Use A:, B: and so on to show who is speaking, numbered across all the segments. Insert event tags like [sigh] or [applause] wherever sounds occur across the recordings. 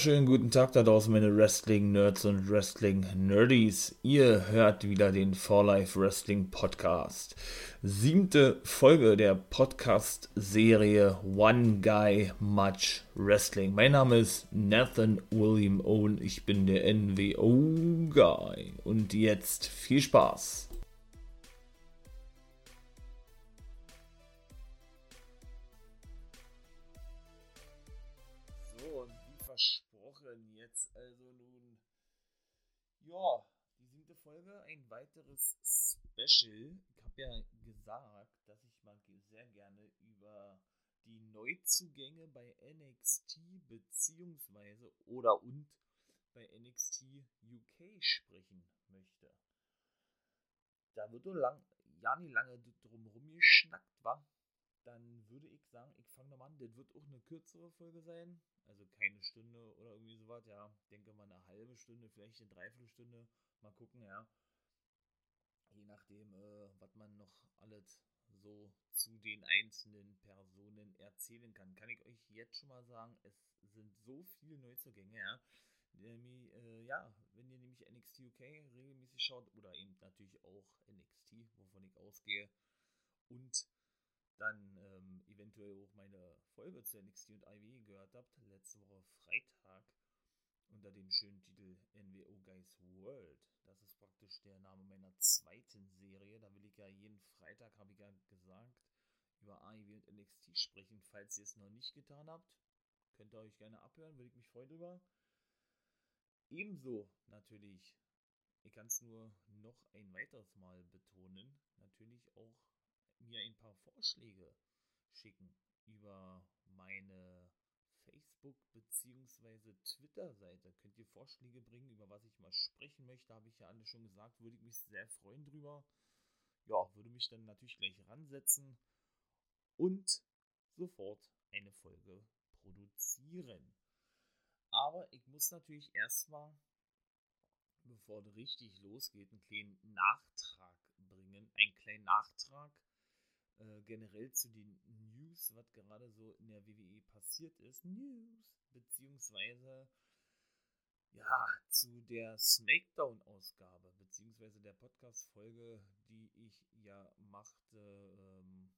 A: Schönen guten Tag da draußen, meine Wrestling-Nerds und Wrestling-Nerdies. Ihr hört wieder den For Life Wrestling Podcast. Siebte Folge der Podcast-Serie One Guy Much Wrestling. Mein Name ist Nathan William Owen. Ich bin der NWO-Guy. Und jetzt viel Spaß. Special. Ich habe ja gesagt, dass ich mal sehr gerne über die Neuzugänge bei NXT beziehungsweise oder und bei NXT UK sprechen möchte. Da wird lang, ja nicht lange drum rumgeschnackt, war dann würde ich sagen, ich fange nochmal an. Das wird auch eine kürzere Folge sein. Also keine Stunde oder irgendwie sowas. Ja, denke mal eine halbe Stunde, vielleicht eine Dreiviertelstunde. Mal gucken, ja. Je nachdem, äh, was man noch alles so zu den einzelnen Personen erzählen kann. Kann ich euch jetzt schon mal sagen, es sind so viele Neuzugänge, ja. Nämlich, äh, ja, wenn ihr nämlich NXT UK regelmäßig schaut oder eben natürlich auch NXT, wovon ich ausgehe, und dann ähm, eventuell auch meine Folge zu NXT und IW gehört habt, letzte Woche Freitag unter dem schönen Titel NWO Guys World. Das ist praktisch der Name meiner zweiten Serie. Da will ich ja jeden Freitag, habe ich ja gesagt, über AEW und NXT sprechen. Falls ihr es noch nicht getan habt, könnt ihr euch gerne abhören, würde ich mich freuen drüber. Ebenso natürlich, ich kann es nur noch ein weiteres Mal betonen, natürlich auch mir ein paar Vorschläge schicken über meine Facebook- bzw. Twitter-Seite. Könnt ihr Vorschläge bringen, über was ich mal sprechen möchte, habe ich ja alle schon gesagt, würde ich mich sehr freuen drüber. Ja, würde mich dann natürlich gleich ransetzen und sofort eine Folge produzieren. Aber ich muss natürlich erstmal, bevor es richtig losgeht, einen kleinen Nachtrag bringen. Einen kleinen Nachtrag äh, generell zu den News, was gerade so in der WWE passiert ist. News, beziehungsweise ja, zu der Smackdown-Ausgabe, beziehungsweise der Podcast-Folge, die ich ja machte, ähm,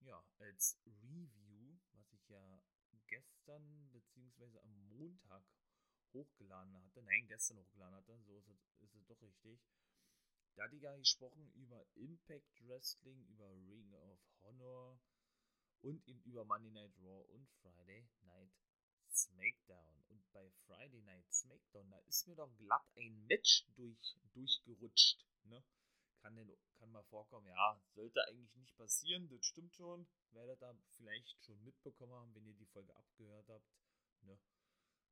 A: ja, als Review, was ich ja gestern, beziehungsweise am Montag hochgeladen hatte. Nein, gestern hochgeladen hatte, so ist es, ist es doch richtig. Da hat die ja gesprochen über Impact Wrestling, über Ring of Honor und eben über Monday Night Raw und Friday Night SmackDown. Und bei Friday Night SmackDown, da ist mir doch glatt ein Match durch, durchgerutscht. Ne? Kann, denn, kann mal vorkommen, ja, sollte eigentlich nicht passieren, das stimmt schon. Werdet da vielleicht schon mitbekommen haben, wenn ihr die Folge abgehört habt. Ne?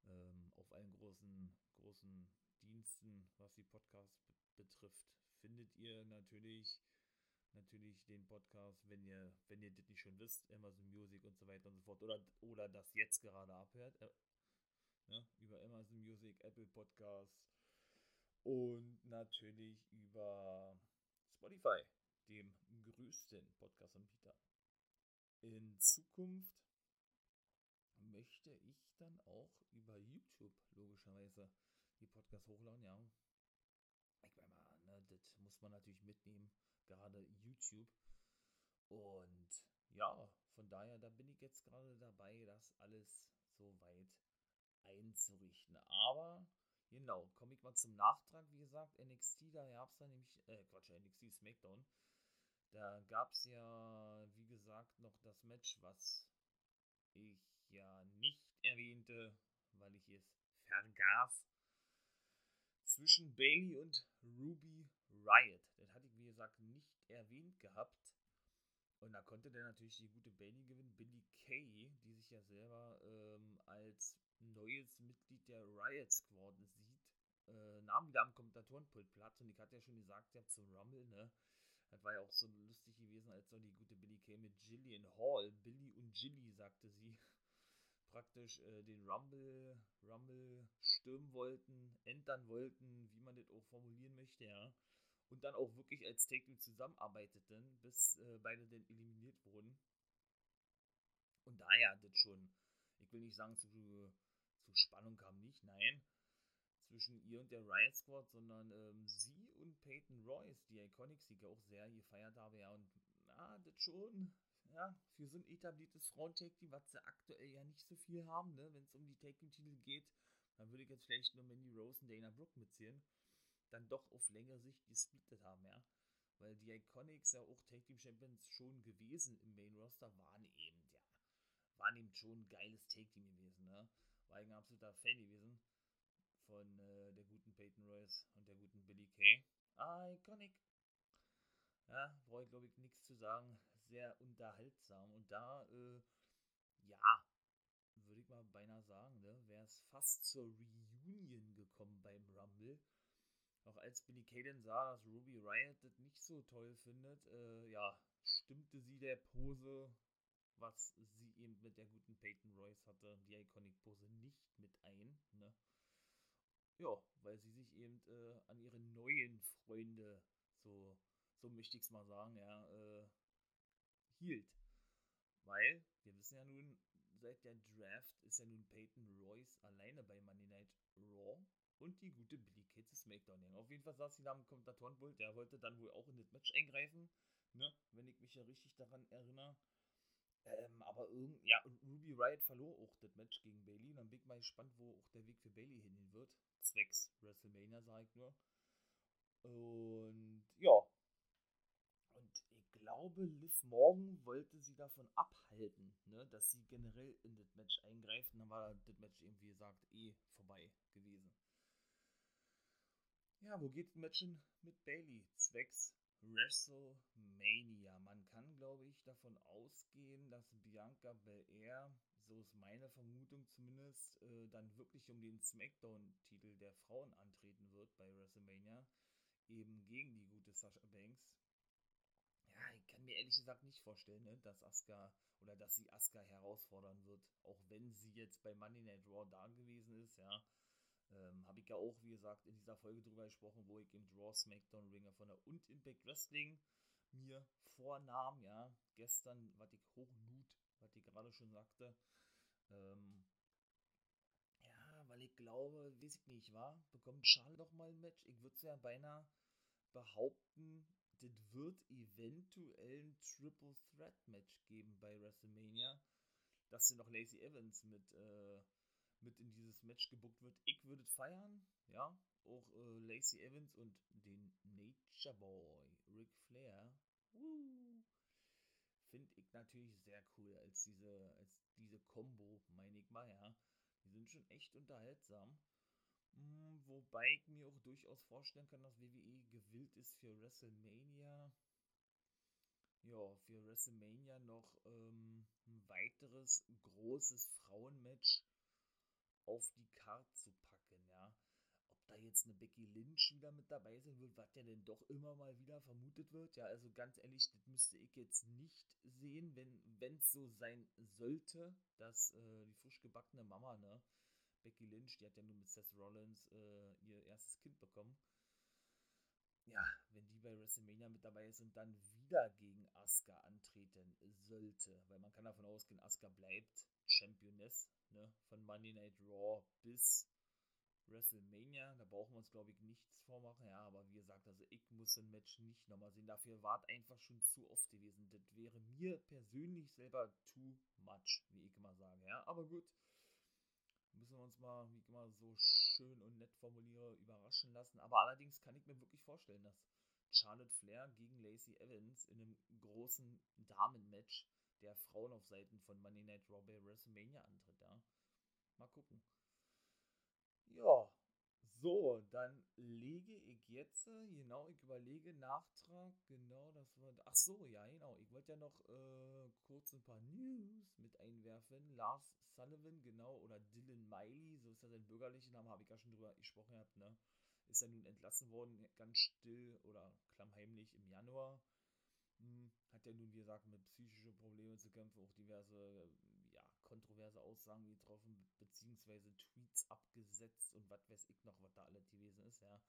A: Ähm, auf allen großen, großen Diensten, was die Podcasts betrifft, findet ihr natürlich natürlich den Podcast, wenn ihr, wenn ihr das nicht schon wisst, Amazon Music und so weiter und so fort, oder, oder das jetzt gerade abhört, äh, ne, über Amazon Music, Apple Podcast und natürlich über Spotify, dem größten Podcast-Anbieter. In Zukunft möchte ich dann auch über YouTube logischerweise die Podcasts hochladen, ja. Ich meine mal, ne, das muss man natürlich mitnehmen, gerade YouTube. Und ja, von daher, da bin ich jetzt gerade dabei, das alles so weit einzurichten. Aber genau, komme ich mal zum Nachtrag. Wie gesagt, NXT, da gab es dann nämlich, äh, Quatsch, NXT SmackDown. Da gab es ja, wie gesagt, noch das Match, was ich ja nicht erwähnte, weil ich es vergaß zwischen Bailey und Ruby Riot. Das hatte ich, wie gesagt, nicht erwähnt gehabt. Und da konnte der natürlich die gute Bailey gewinnen. Billy Kay, die sich ja selber ähm, als neues Mitglied der Riot Squad sieht, äh, nahm wieder am Kommentatorenpult Platz. Und ich hatte ja schon gesagt, ja, zum Rumble, ne? Das war ja auch so lustig gewesen, als so die gute Billy Kay mit Jillian Hall, Billy und Jilly, sagte sie, praktisch äh, den Rumble, Rumble stürmen wollten, entern wollten, wie man das auch formulieren möchte, ja. Und dann auch wirklich als Take-Team zusammenarbeiteten, bis äh, beide dann eliminiert wurden. Und daher das schon, ich will nicht sagen zu, zu Spannung kam nicht, nein, zwischen ihr und der Riot Squad, sondern ähm, sie und Peyton Royce, die Iconics, die ich auch sehr gefeiert habe, ja, und ja, das schon, ja, für so ein etabliertes Frauen-Take-Team, was sie aktuell ja nicht so viel haben, ne, wenn es um die Take-Team-Titel geht, dann würde ich jetzt vielleicht nur Mandy Rose und Dana Brooke mitzählen, dann doch auf längere Sicht gesplittet haben, ja. Weil die Iconics ja auch Tag Team Champions schon gewesen im Main Roster waren eben, ja, waren eben schon ein geiles Take Team gewesen, ne. War ich ein absoluter Fan gewesen von äh, der guten Peyton Royce und der guten Billy Kay. Iconic. Ja, brauche ich glaube ich nichts zu sagen. Sehr unterhaltsam. Und da, äh, ja, würde ich mal beinahe sagen, ne, wäre es fast zur Reunion gekommen beim Rumble. Auch als Billy dann sah, dass Ruby Riot das nicht so toll findet, äh, ja, stimmte sie der Pose, was sie eben mit der guten Peyton Royce hatte, die Iconic-Pose nicht mit ein. Ne? Ja, weil sie sich eben äh, an ihre neuen Freunde, so, so möchte ich es mal sagen, ja, äh, hielt. Weil, wir wissen ja nun, seit der Draft ist ja nun Peyton Royce alleine bei Monday Night Raw und die gute Billy Kay zu SmackDown. Auf jeden Fall saß sie da am Kommentatorenpult, der wollte dann wohl auch in das Match eingreifen, ne, wenn ich mich ja richtig daran erinnere. Ähm, aber irgend, ja, Ruby Riot verlor auch das Match gegen Bailey. Und dann bin ich mal gespannt, wo auch der Weg für Bailey hingehen wird. Zwecks WrestleMania, sage ich nur. Und ja. Glaube, Liv Morgan wollte sie davon abhalten, ne, dass sie generell in das Match eingreift. Und dann war das Match eben, wie gesagt, eh vorbei gewesen. Ja, wo geht das Match hin mit Bailey? Zwecks WrestleMania. Man kann, glaube ich, davon ausgehen, dass Bianca Belair, so ist meine Vermutung zumindest, äh, dann wirklich um den SmackDown-Titel der Frauen antreten wird bei WrestleMania, eben gegen die gute Sasha Banks. Ich kann mir ehrlich gesagt nicht vorstellen, ne, dass Asuka oder dass sie Asuka herausfordern wird, auch wenn sie jetzt bei Monday Night Raw da gewesen ist, ja. Ähm, Habe ich ja auch, wie gesagt, in dieser Folge drüber gesprochen, wo ich im Draw SmackDown Ringer von der und Impact Wrestling mir vornahm, ja, gestern, was ich hochlud, was ich gerade schon sagte. Ähm, ja, weil ich glaube, weiß ich nicht, war, bekommt Charlotte doch mal ein Match. Ich würde es ja beinahe behaupten, das wird eventuell ein Triple Threat Match geben bei WrestleMania, dass sie noch Lacey Evans mit äh, mit in dieses Match gebuckt wird. Ich würde feiern, ja. Auch äh, Lacey Evans und den Nature Boy, Ric Flair. Finde ich natürlich sehr cool als diese, als diese Combo, meine ich mal, ja. Die sind schon echt unterhaltsam. Hm, wobei ich mir auch durchaus vorstellen kann, dass WWE gewillt ist für WrestleMania. Ja, für WrestleMania noch ähm, ein weiteres großes Frauenmatch auf die Karte zu packen, ja. Ob da jetzt eine Becky Lynch wieder mit dabei sein wird, was ja denn doch immer mal wieder vermutet wird, ja, also ganz ehrlich, das müsste ich jetzt nicht sehen, wenn es so sein sollte, dass äh, die frisch gebackene Mama, ne, Becky Lynch, die hat ja nur mit Seth Rollins äh, ihr erstes Kind bekommen. Ja, wenn die bei WrestleMania mit dabei ist und dann wieder gegen Asuka antreten sollte, weil man kann davon ausgehen, Asuka bleibt Championess ne, von Monday Night Raw bis WrestleMania. Da brauchen wir uns, glaube ich, nichts vormachen. Ja, aber wie gesagt, also ich muss ein Match nicht nochmal sehen. Dafür war es einfach schon zu oft gewesen. Das wäre mir persönlich selber too much, wie ich immer sage. Ja, aber gut. Müssen wir uns mal, wie immer so schön und nett formuliere, überraschen lassen. Aber allerdings kann ich mir wirklich vorstellen, dass Charlotte Flair gegen Lacey Evans in einem großen Damenmatch der Frauen auf Seiten von Money Night Raw bei WrestleMania antritt, ja. Mal gucken. Ja, so, dann lege ich jetzt, genau, ich überlege Nachtrag, genau, das war, ach so, ja, genau, ich wollte ja noch äh, kurz ein paar News mit einwerfen. Lars Sullivan, genau, oder Dylan Miley, so ist ja sein bürgerlicher Name, habe ich ja schon drüber gesprochen gehabt, ne, ist ja nun entlassen worden, ganz still oder klammheimlich im Januar hm, hat ja nun, wie gesagt, mit psychischen Problemen zu kämpfen, auch diverse, kontroverse Aussagen getroffen, beziehungsweise Tweets abgesetzt und was weiß ich noch, was da alles gewesen ist, ja.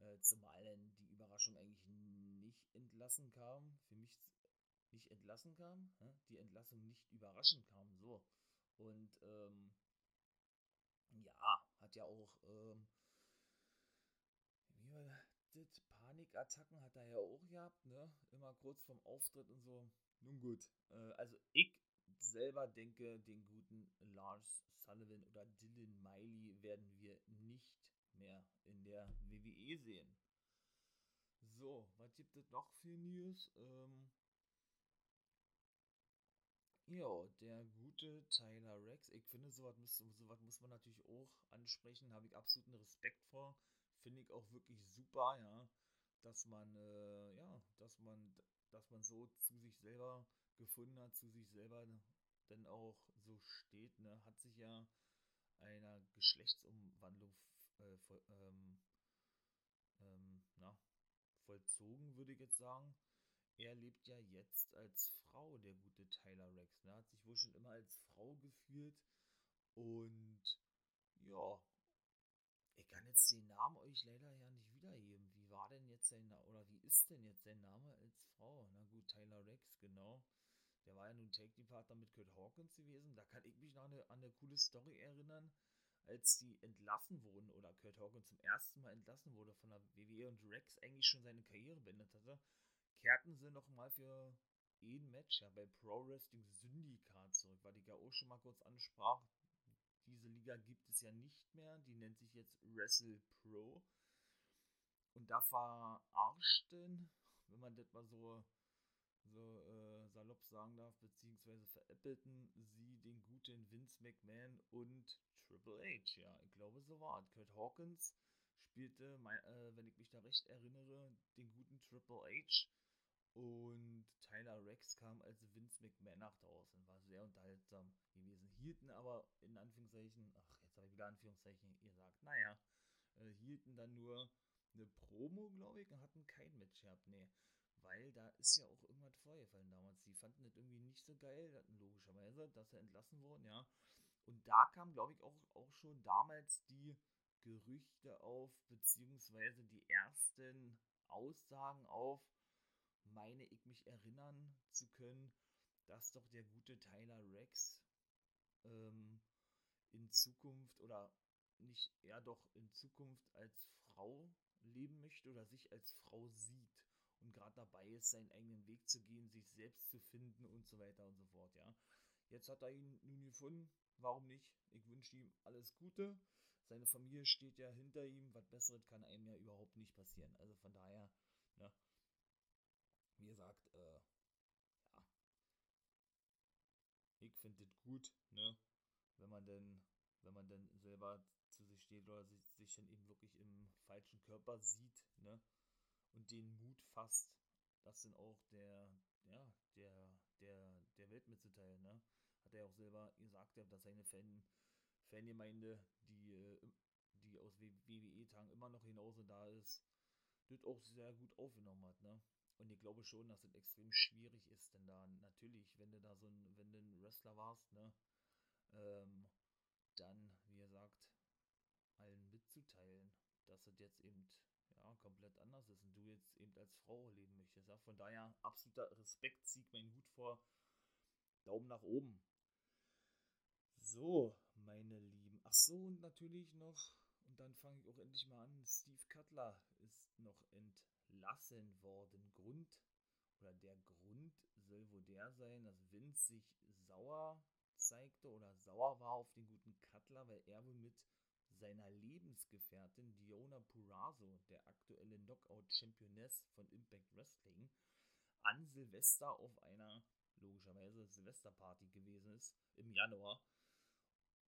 A: Äh, zumal denn die Überraschung eigentlich nicht entlassen kam, für mich nicht entlassen kam, die Entlassung nicht überraschend kam, so. Und, ähm, Ja, hat ja auch, ähm, wie war das? Panikattacken hat er ja auch gehabt, ne? Immer kurz vorm Auftritt und so. Nun gut. Äh, also ich selber denke, den guten Lars Sullivan oder Dylan Miley werden wir nicht mehr in der WWE sehen. So, was gibt es noch für News? Ähm, ja, der gute Tyler Rex. Ich finde, sowas sowas muss man natürlich auch ansprechen. Habe ich absoluten Respekt vor. Finde ich auch wirklich super, ja. Dass man, äh, ja, dass man, dass man so zu sich selber gefunden hat, zu sich selber denn auch so steht, ne, hat sich ja einer Geschlechtsumwandlung äh, voll, ähm, ähm, na, vollzogen, würde ich jetzt sagen. Er lebt ja jetzt als Frau, der gute Tyler Rex. Ne? Hat sich wohl schon immer als Frau gefühlt. Und ja, ich kann jetzt den Namen euch leider ja nicht wiedergeben. Wie war denn jetzt sein Name, oder wie ist denn jetzt sein Name als Frau? Na gut, Tyler Rex, genau. Der war ja nun Take-Team-Partner mit Kurt Hawkins gewesen. Da kann ich mich noch an eine, an eine coole Story erinnern, als die entlassen wurden oder Kurt Hawkins zum ersten Mal entlassen wurde von der WWE und Rex eigentlich schon seine Karriere beendet hatte, kehrten sie nochmal für ein Match ja bei Pro Wrestling Syndikat zurück, weil ja auch schon mal kurz ansprach. Diese Liga gibt es ja nicht mehr, die nennt sich jetzt Wrestle Pro. Und da verarschten, wenn man das mal so so äh, salopp sagen darf, beziehungsweise veräppelten sie den guten Vince McMahon und Triple H. Ja, ich glaube, so war es. Kurt Hawkins spielte, mein, äh, wenn ich mich da recht erinnere, den guten Triple H. Und Tyler Rex kam als Vince McMahon nach draußen. War sehr unterhaltsam gewesen. Hielten aber in Anführungszeichen, ach, jetzt habe ich wieder Anführungszeichen gesagt, naja, äh, hielten dann nur eine Promo, glaube ich, und hatten kein Match gehabt. Nee weil da ist ja auch irgendwas vorgefallen damals. Die fanden das irgendwie nicht so geil, logischerweise, dass sie entlassen wurden, ja. Und da kam, glaube ich, auch, auch schon damals die Gerüchte auf, beziehungsweise die ersten Aussagen auf, meine ich mich erinnern zu können, dass doch der gute Tyler Rex ähm, in Zukunft oder nicht, er doch in Zukunft als Frau leben möchte oder sich als Frau sieht und gerade dabei ist, seinen eigenen Weg zu gehen, sich selbst zu finden und so weiter und so fort, ja. Jetzt hat er ihn nun gefunden, warum nicht? Ich wünsche ihm alles Gute. Seine Familie steht ja hinter ihm, was Besseres kann einem ja überhaupt nicht passieren. Also von daher, ne, wie gesagt, äh, ja, ich finde es gut, ne, wenn man denn, wenn man denn selber zu sich steht oder sich, sich dann eben wirklich im falschen Körper sieht, ne, und den Mut fasst, das sind auch der, ja, der, der, der Welt mitzuteilen, ne? Hat er auch selber gesagt, dass seine Fan, Fangemeinde, die, äh, die aus WWE-Tagen immer noch hinaus da ist, das auch sehr gut aufgenommen hat, ne? Und ich glaube schon, dass es extrem schwierig ist, denn da natürlich, wenn du da so ein, wenn du ein Wrestler warst, ne, ähm, dann, wie gesagt, allen mitzuteilen, dass es jetzt eben ja, komplett anders ist und du jetzt eben als Frau leben möchtest. Ja? Von daher absoluter Respekt, zieht mein Hut vor. Daumen nach oben. So, meine Lieben. Ach so, und natürlich noch, und dann fange ich auch endlich mal an, Steve Cutler ist noch entlassen worden. Grund, oder der Grund soll wohl der sein, dass Vince sich sauer zeigte oder sauer war auf den guten Cutler, weil er wohl mit seiner Lebensgefährtin Diona Purazo, der aktuelle Knockout-Championess von Impact Wrestling, an Silvester auf einer, logischerweise, Silvesterparty gewesen ist, im Januar.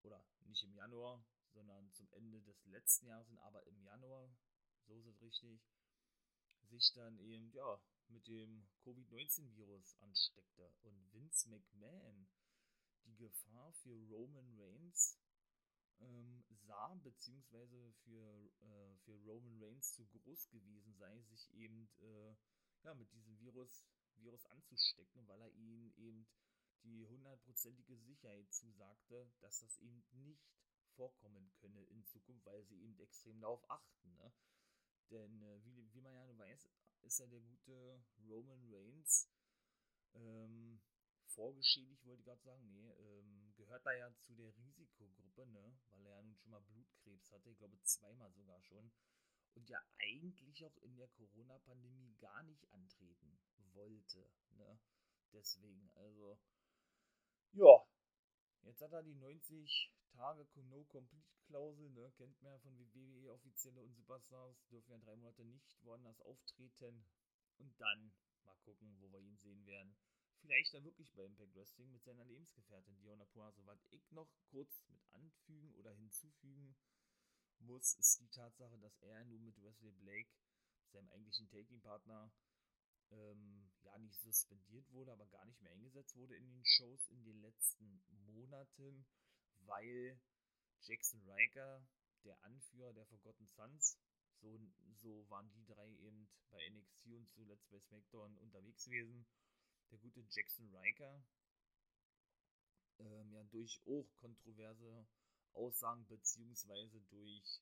A: Oder nicht im Januar, sondern zum Ende des letzten Jahres, aber im Januar, so ist es richtig, sich dann eben, ja, mit dem Covid-19-Virus ansteckte. Und Vince McMahon die Gefahr für Roman Reigns ähm, sah, beziehungsweise für, äh, für Roman Reigns zu groß gewesen sei, sich eben äh, ja, mit diesem Virus, Virus anzustecken, weil er ihnen eben die hundertprozentige Sicherheit zusagte, dass das eben nicht vorkommen könne in Zukunft, weil sie eben extrem darauf achten. Ne? Denn äh, wie, wie man ja weiß, ist ja der gute Roman Reigns ähm, vorgeschädigt, wollte ich gerade sagen, nee, ähm, gehört da ja zu der Risikogruppe, ne, weil er ja nun schon mal Blutkrebs hatte, ich glaube zweimal sogar schon, und ja eigentlich auch in der Corona-Pandemie gar nicht antreten wollte, ne, deswegen, also, ja, jetzt hat er die 90 Tage No-Complete-Klausel, ne, kennt man ja von WWE-Offizielle und Superstars, dürfen ja drei Monate nicht woanders auftreten. Und dann mal gucken, wo wir ihn sehen werden vielleicht dann wirklich bei Impact Wrestling mit seiner Lebensgefährtin Diona Puaso. Was ich noch kurz mit anfügen oder hinzufügen muss, ist die Tatsache, dass er nun mit Wesley Blake, seinem eigentlichen Taking-Partner, ähm, ja nicht suspendiert wurde, aber gar nicht mehr eingesetzt wurde in den Shows in den letzten Monaten, weil Jackson Riker, der Anführer der Forgotten Sons, so, so waren die drei eben bei NXT und zuletzt bei SmackDown unterwegs gewesen der gute Jackson Riker ähm, ja durch auch kontroverse Aussagen beziehungsweise durch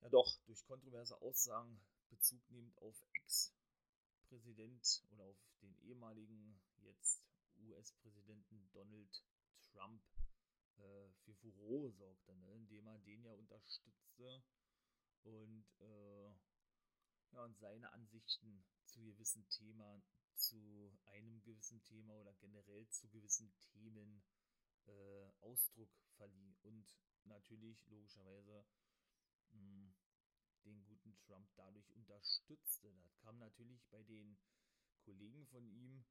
A: ja doch durch kontroverse Aussagen Bezug nehmend auf Ex-Präsident oder auf den ehemaligen jetzt US-Präsidenten Donald Trump äh, für Furore sorgte, ne? indem er den ja unterstützte und äh, ja, und seine Ansichten zu gewissen Themen zu einem gewissen Thema oder generell zu gewissen Themen äh, Ausdruck verlieh und natürlich logischerweise mh, hm, den guten Trump dadurch unterstützte. Das kam natürlich bei den Kollegen von ihm,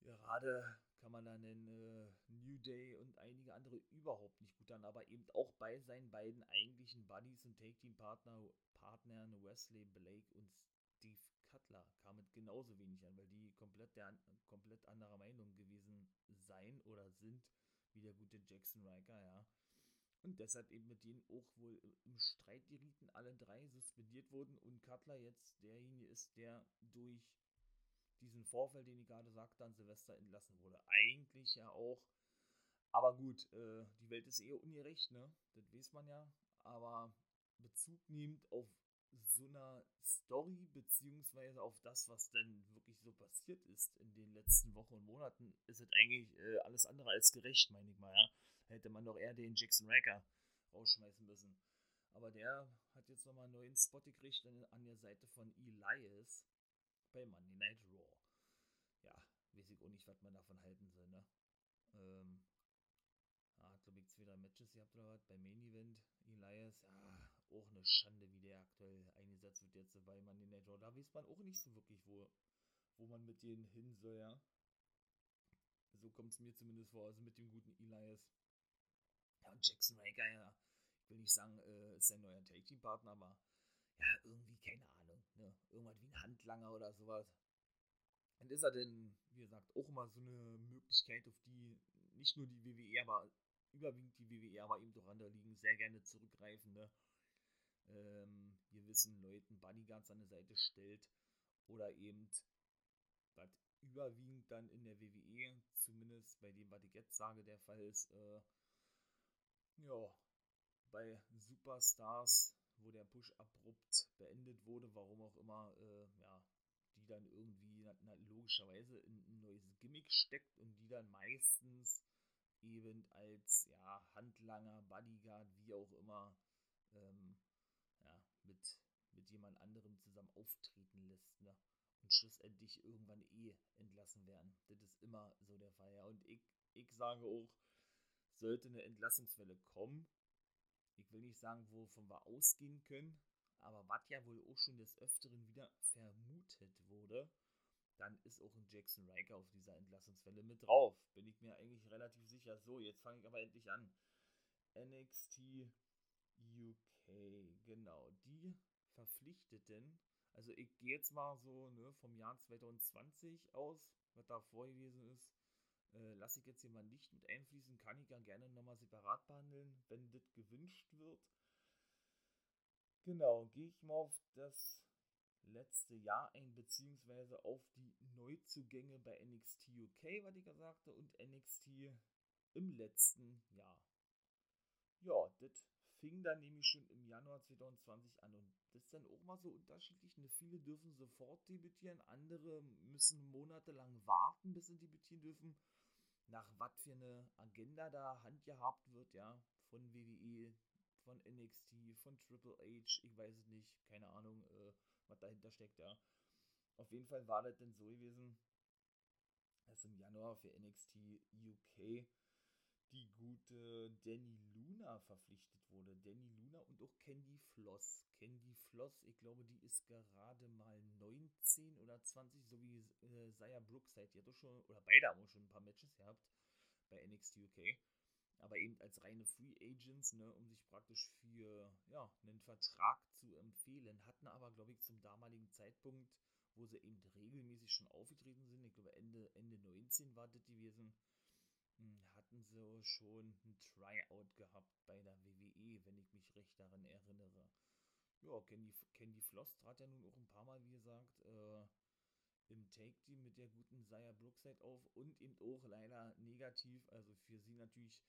A: gerade kann man da nennen, äh, New Day und einige andere überhaupt nicht gut an, aber eben auch bei seinen beiden eigentlichen Buddies und Take-Team-Partnern Wesley Blake und Steve Cutler kam es genauso wenig an, weil die komplett, der, komplett anderer Meinung gewesen sein oder sind, wie der gute Jackson Riker, ja. Und deshalb eben mit denen auch wohl im Streit gerieten, alle drei suspendiert wurden und Cutler jetzt derjenige ist, der durch diesen Vorfall, den ich gerade sagte, an Silvester entlassen wurde. Eigentlich ja auch. Aber gut, äh, die Welt ist eher ungerecht, ne? Das weiß man ja. Aber Bezug nehmend auf so einer Story, beziehungsweise auf das, was denn wirklich so passiert ist in den letzten Wochen und Monaten, ist es eigentlich äh, alles andere als gerecht, meine ich mal, ja. Hätte man doch eher den Jackson Racker rausschmeißen müssen. Aber der hat jetzt nochmal einen neuen Spot gekriegt an der Seite von Elias bei Monday Night Raw. Ja, weiß ich auch nicht, was man davon halten soll, ne? Ähm, hat, glaube ich, zwei, drei Matches gehabt oder was. Beim Main Event, Elias, ja, auch eine Schande, wie der aktuell eingesetzt wird jetzt bei Monday Night Raw. Da weiß man auch nicht so wirklich, wo, wo man mit denen hin soll, ja. So kommt es mir zumindest vor, also mit dem guten Elias. Ja, und Jackson Raker, ja, ich will nicht sagen, äh, ist sein neuer Take-Team-Partner, aber ja, irgendwie, keine Ahnung, ne? Irgendwas wie ein Handlanger oder sowas. Und ist er denn, wie gesagt, auch immer so eine Möglichkeit, auf die nicht nur die WWE, aber überwiegend die WWE, aber eben doch andere Ligen sehr gerne zurückgreifen, ne? Ähm, gewissen Leuten Bodyguards an der Seite stellt oder eben, was überwiegend dann in der WWE, zumindest bei dem, was ich jetzt sage, der Fall ist, äh, ja, bei Superstars, wo der Push abrupt beendet wurde, warum auch immer, äh, ja, die dann irgendwie na, logischerweise in ein neues Gimmick steckt und die dann meistens eben als ja, Handlanger, Bodyguard, wie auch immer, ähm, mit, mit jemand anderem zusammen auftreten lässt, ne? Und schlussendlich irgendwann eh entlassen werden. Das ist immer so der Fall, ja. Und ich, ich sage auch, sollte eine Entlassungswelle kommen, ich will nicht sagen, wovon wir ausgehen können, aber was ja wohl auch schon des Öfteren wieder vermutet wurde, dann ist auch ein Jackson Riker auf dieser Entlassungswelle mit drauf. Bin ich mir eigentlich relativ sicher. So, jetzt fange ich aber endlich an. NXT UK, genau. Die Verpflichteten, also ich gehe jetzt mal so ne, vom Jahr 2020 aus, was da vor gewesen ist, äh, lasse ich jetzt hier mal nicht mit einfließen, kann ich ja gerne nochmal separat behandeln, wenn das gewünscht wird. Genau, gehe ich mal auf das letzte Jahr ein, beziehungsweise auf die Neuzugänge bei NXT UK, was ich gesagt habe, und NXT im letzten Jahr. Ja, das fing dann nämlich schon im Januar 2020 an. Und das ist dann auch mal so unterschiedlich. Ne? Viele dürfen sofort debütieren, andere müssen monatelang warten, bis sie debütieren dürfen. Nach was für eine Agenda da handgehabt wird, ja, von WWE, von NXT, von Triple H, ich weiß es nicht, keine Ahnung, äh, was dahinter steckt, ja. Auf jeden Fall war das denn so gewesen, dass im Januar für NXT UK die gute Danny Luna verpflichtet wurde. Danny Luna und auch Candy Floss. Candy Floss, ich glaube, die ist gerade mal 19 oder 20, so wie äh, Zaya Brookside. Die hat doch schon, oder beide haben schon ein paar Matches gehabt bei NXT UK. Aber eben als reine Free Agents, ne, um sich praktisch für ja, einen Vertrag zu empfehlen. Hatten aber, glaube ich, zum damaligen Zeitpunkt, wo sie eben regelmäßig schon aufgetreten sind, ich glaube Ende, Ende 19 war das gewesen, hm, hatten sie schon ein Tryout gehabt bei der WWE, wenn ich mich recht daran erinnere. Ja, Candy, Candy Floss trat ja nun auch ein paar Mal, wie gesagt, äh, im Take-Team mit der guten Saya Brookside auf und eben auch leider negativ, also für sie natürlich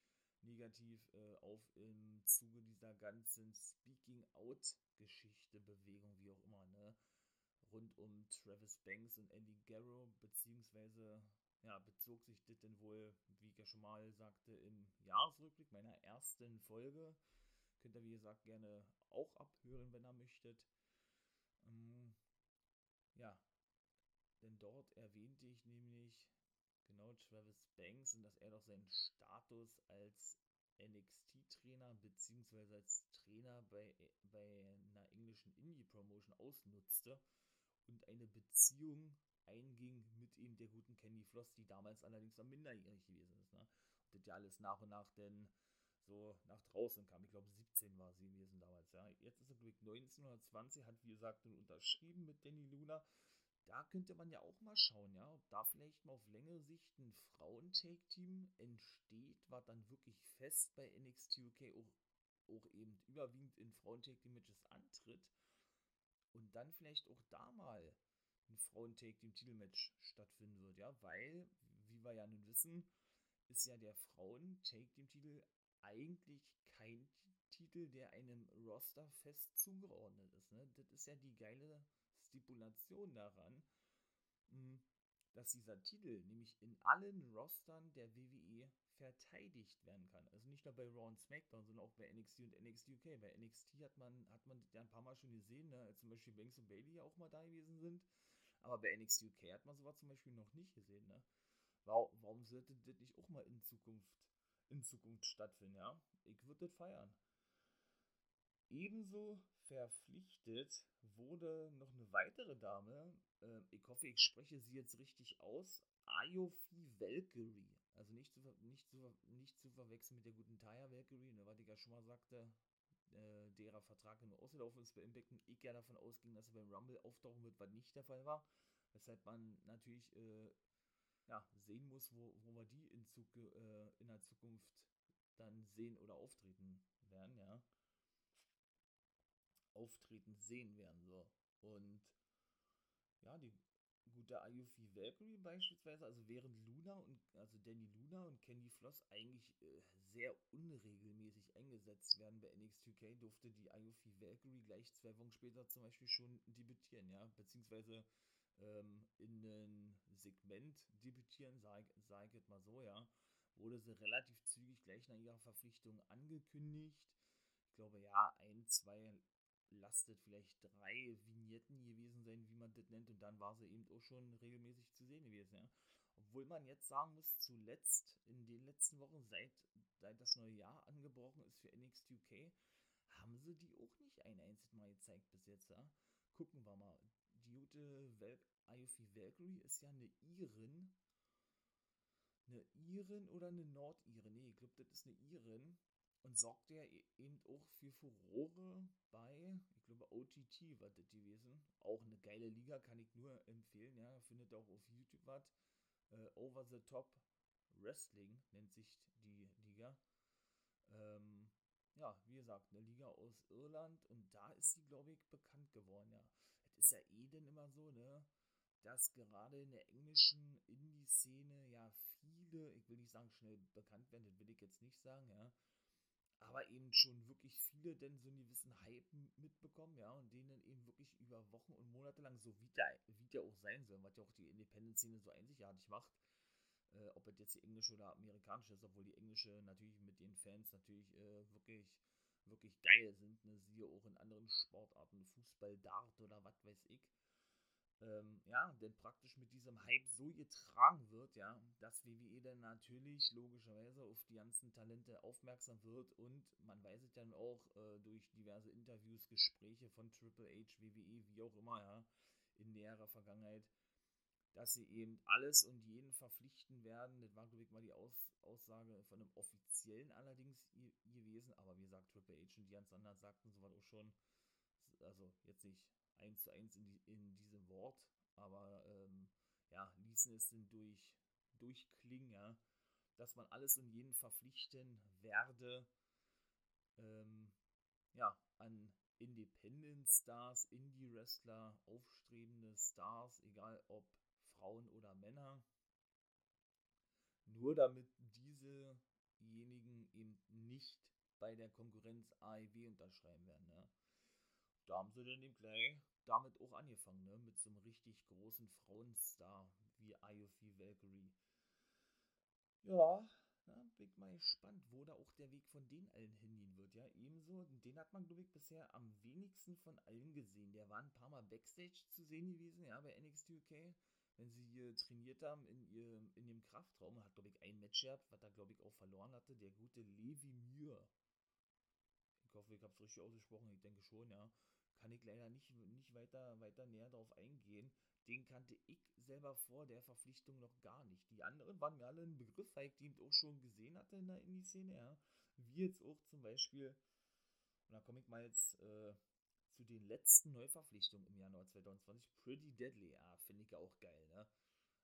A: negativ äh, auf im Zuge dieser ganzen Speaking-Out-Geschichte, Bewegung, wie auch immer, ne? Rund um Travis Banks und Andy Garrow, beziehungsweise ja, bezog sich das denn wohl, wie ich ja schon mal sagte, im Jahresrückblick meiner ersten Folge. Könnt ihr, wie gesagt, gerne auch abhören, wenn ihr möchtet. Ähm, ja, denn dort erwähnte ich nämlich genau Travis Banks und dass er doch seinen Status als NXT-Trainer beziehungsweise als Trainer bei, bei einer englischen Indie-Promotion ausnutzte und eine Beziehung einging mit eben der guten Candy Floss, die damals allerdings noch minderjährig gewesen ist. Ne? Und das ja alles nach und nach denn so nach draußen kam. Ich glaube 17 war sie gewesen damals. Ja. Jetzt ist sie, glaube ich, 19 oder 20, hat wie gesagt nun unterschrieben mit Danny Luna. Da könnte man ja auch mal schauen, ja, ob da vielleicht mal auf längere Sicht ein Frauen-Take-Team entsteht, was dann wirklich fest bei NXT UK auch, auch eben überwiegend in Frauen-Take-Team-Matches antritt und dann vielleicht auch da mal ein Frauen-Take-Team-Titelmatch stattfinden wird, ja, weil, wie wir ja nun wissen, ist ja der Frauen-Take-Team-Titel eigentlich kein Titel, der einem Roster fest zugeordnet ist. Ne? Das ist ja die geile Stipulation daran, hm, dass dieser Titel nämlich in allen Rostern der WWE verteidigt werden kann. Also nicht nur bei Raw und SmackDown, sondern auch bei NXT und NXT UK. Bei NXT hat man, hat man ja ein paar Mal schon gesehen, ne, als zum Beispiel Banks und Bailey ja auch mal da gewesen sind. Aber bei NXT UK hat man sowas zum Beispiel noch nicht gesehen. Ne? Warum, warum sollte das nicht auch mal in Zukunft, in Zukunft stattfinden? Ja? Ich würde das feiern. Ebenso verpflichtet wurde noch eine weitere Dame. Äh, ich hoffe, ich spreche sie jetzt richtig aus. Ayofi Valkyrie. Also nicht zu, nicht, zu, nicht zu verwechseln mit der guten Taya Valkyrie, ne, was ich ja schon mal sagte, äh, derer Vertrag nur ausgelaufen ist bei Impact ich ja davon ausging, dass er beim Rumble auftauchen wird, was nicht der Fall war. Weshalb man natürlich äh, ja, sehen muss, wo, wo wir die in, Zug, äh, in der Zukunft dann sehen oder auftreten werden, ja auftreten sehen werden. So. Und ja, die gute Ayufi Valkyrie beispielsweise, also während Luna und also Danny Luna und Candy Floss eigentlich äh, sehr unregelmäßig eingesetzt werden bei NXT UK, durfte die Ayufi Valkyrie gleich zwei Wochen später zum Beispiel schon debütieren, ja, beziehungsweise ähm, in einem Segment debütieren, sage sag ich jetzt mal so, ja, wurde sie relativ zügig gleich nach ihrer Verpflichtung angekündigt. Ich glaube, ja, ein, zwei lastet vielleicht drei Vignetten gewesen sein, wie man das nennt, und dann war sie eben auch schon regelmäßig zu sehen gewesen, ja. Obwohl man jetzt sagen muss, zuletzt, in den letzten Wochen, seit, seit das neue Jahr angebrochen ist für NXT UK, haben sie die auch nicht ein einziges Mal gezeigt bis jetzt, ja. Gucken wir mal. Die gute Val Iofi Valkyrie ist ja eine Irin. Eine Irin oder eine Nordirin? Nee, ich glaube, das ist eine Irin und sorgte ja eben auch für Furore bei, ich glaube, OTT war das gewesen. Auch eine geile Liga, kann ich nur empfehlen, ja. Findet auch auf YouTube was. Äh, Over the Top Wrestling nennt sich die Liga. Ähm, ja, wie gesagt, eine Liga aus Irland und da ist sie, glaube ich, bekannt geworden, ja. Es ist ja eh denn immer so, ne, dass gerade in der englischen Indie-Szene ja viele, ich will nicht sagen schnell bekannt werden, das will ich jetzt nicht sagen, ja, aber eben schon wirklich viele denn so einen gewissen Hype mitbekommen, ja, und den dann eben wirklich über Wochen und Monate lang, so wie der, wie der auch sein soll, was ja auch die Independent-Szene so einzigartig macht, äh, ob es jetzt die englische oder amerikanische ist, obwohl die englische natürlich mit den Fans natürlich äh, wirklich, wirklich geil sind, ne, siehe auch in anderen Sportarten, Fußball, Dart oder was weiß ich ähm, ja, denn praktisch mit diesem Hype so getragen wird, ja, dass WWE dann natürlich logischerweise auf die ganzen Talente aufmerksam wird und man weiß es dann auch äh, durch diverse Interviews, Gespräche von Triple H, WWE, wie auch immer, ja, in näherer Vergangenheit, dass sie eben alles und jeden verpflichten werden. Das war, glaube ich, mal die Aus Aussage von einem offiziellen allerdings gewesen, aber wie gesagt, Triple H und die ganz anderen sagten sowas auch schon, also jetzt nicht eins zu eins in, die, in diesem Wort, aber ähm, ja, ließen es denn durch, durchklingen, ja, dass man alles und jeden verpflichten werde, ähm, ja, an Independent Stars, Indie-Wrestler, aufstrebende Stars, egal ob Frauen oder Männer, nur damit diesejenigen eben nicht bei der Konkurrenz AEW unterschreiben werden. Ja da haben sie dann eben gleich damit auch angefangen, ne? mit so einem richtig großen Frauenstar wie IOC Valkyrie. Ja, na, bin ich mal gespannt, wo da auch der Weg von den allen hingehen wird. Ja, ebenso, den hat man, glaube ich, bisher am wenigsten von allen gesehen. Der war ein paar Mal Backstage zu sehen gewesen, ja, bei NXT UK. Wenn sie hier trainiert haben in, ihrem, in dem Kraftraum, hat, glaube ich, ein Match gehabt, was er, glaube ich, auch verloren hatte. Der gute Levi Muir. Ich hoffe, ich habe es richtig ausgesprochen, ich denke schon, ja kann ich leider nicht, nicht weiter, weiter näher darauf eingehen. Den kannte ich selber vor der Verpflichtung noch gar nicht. Die anderen waren mir alle ein Begriff, weil ich die auch schon gesehen hatte in der Indie-Szene, ja. Wie jetzt auch zum Beispiel, und da komme ich mal jetzt äh, zu den letzten Neuverpflichtungen im Januar 2020, Pretty Deadly, ja, finde ich ja auch geil, ne?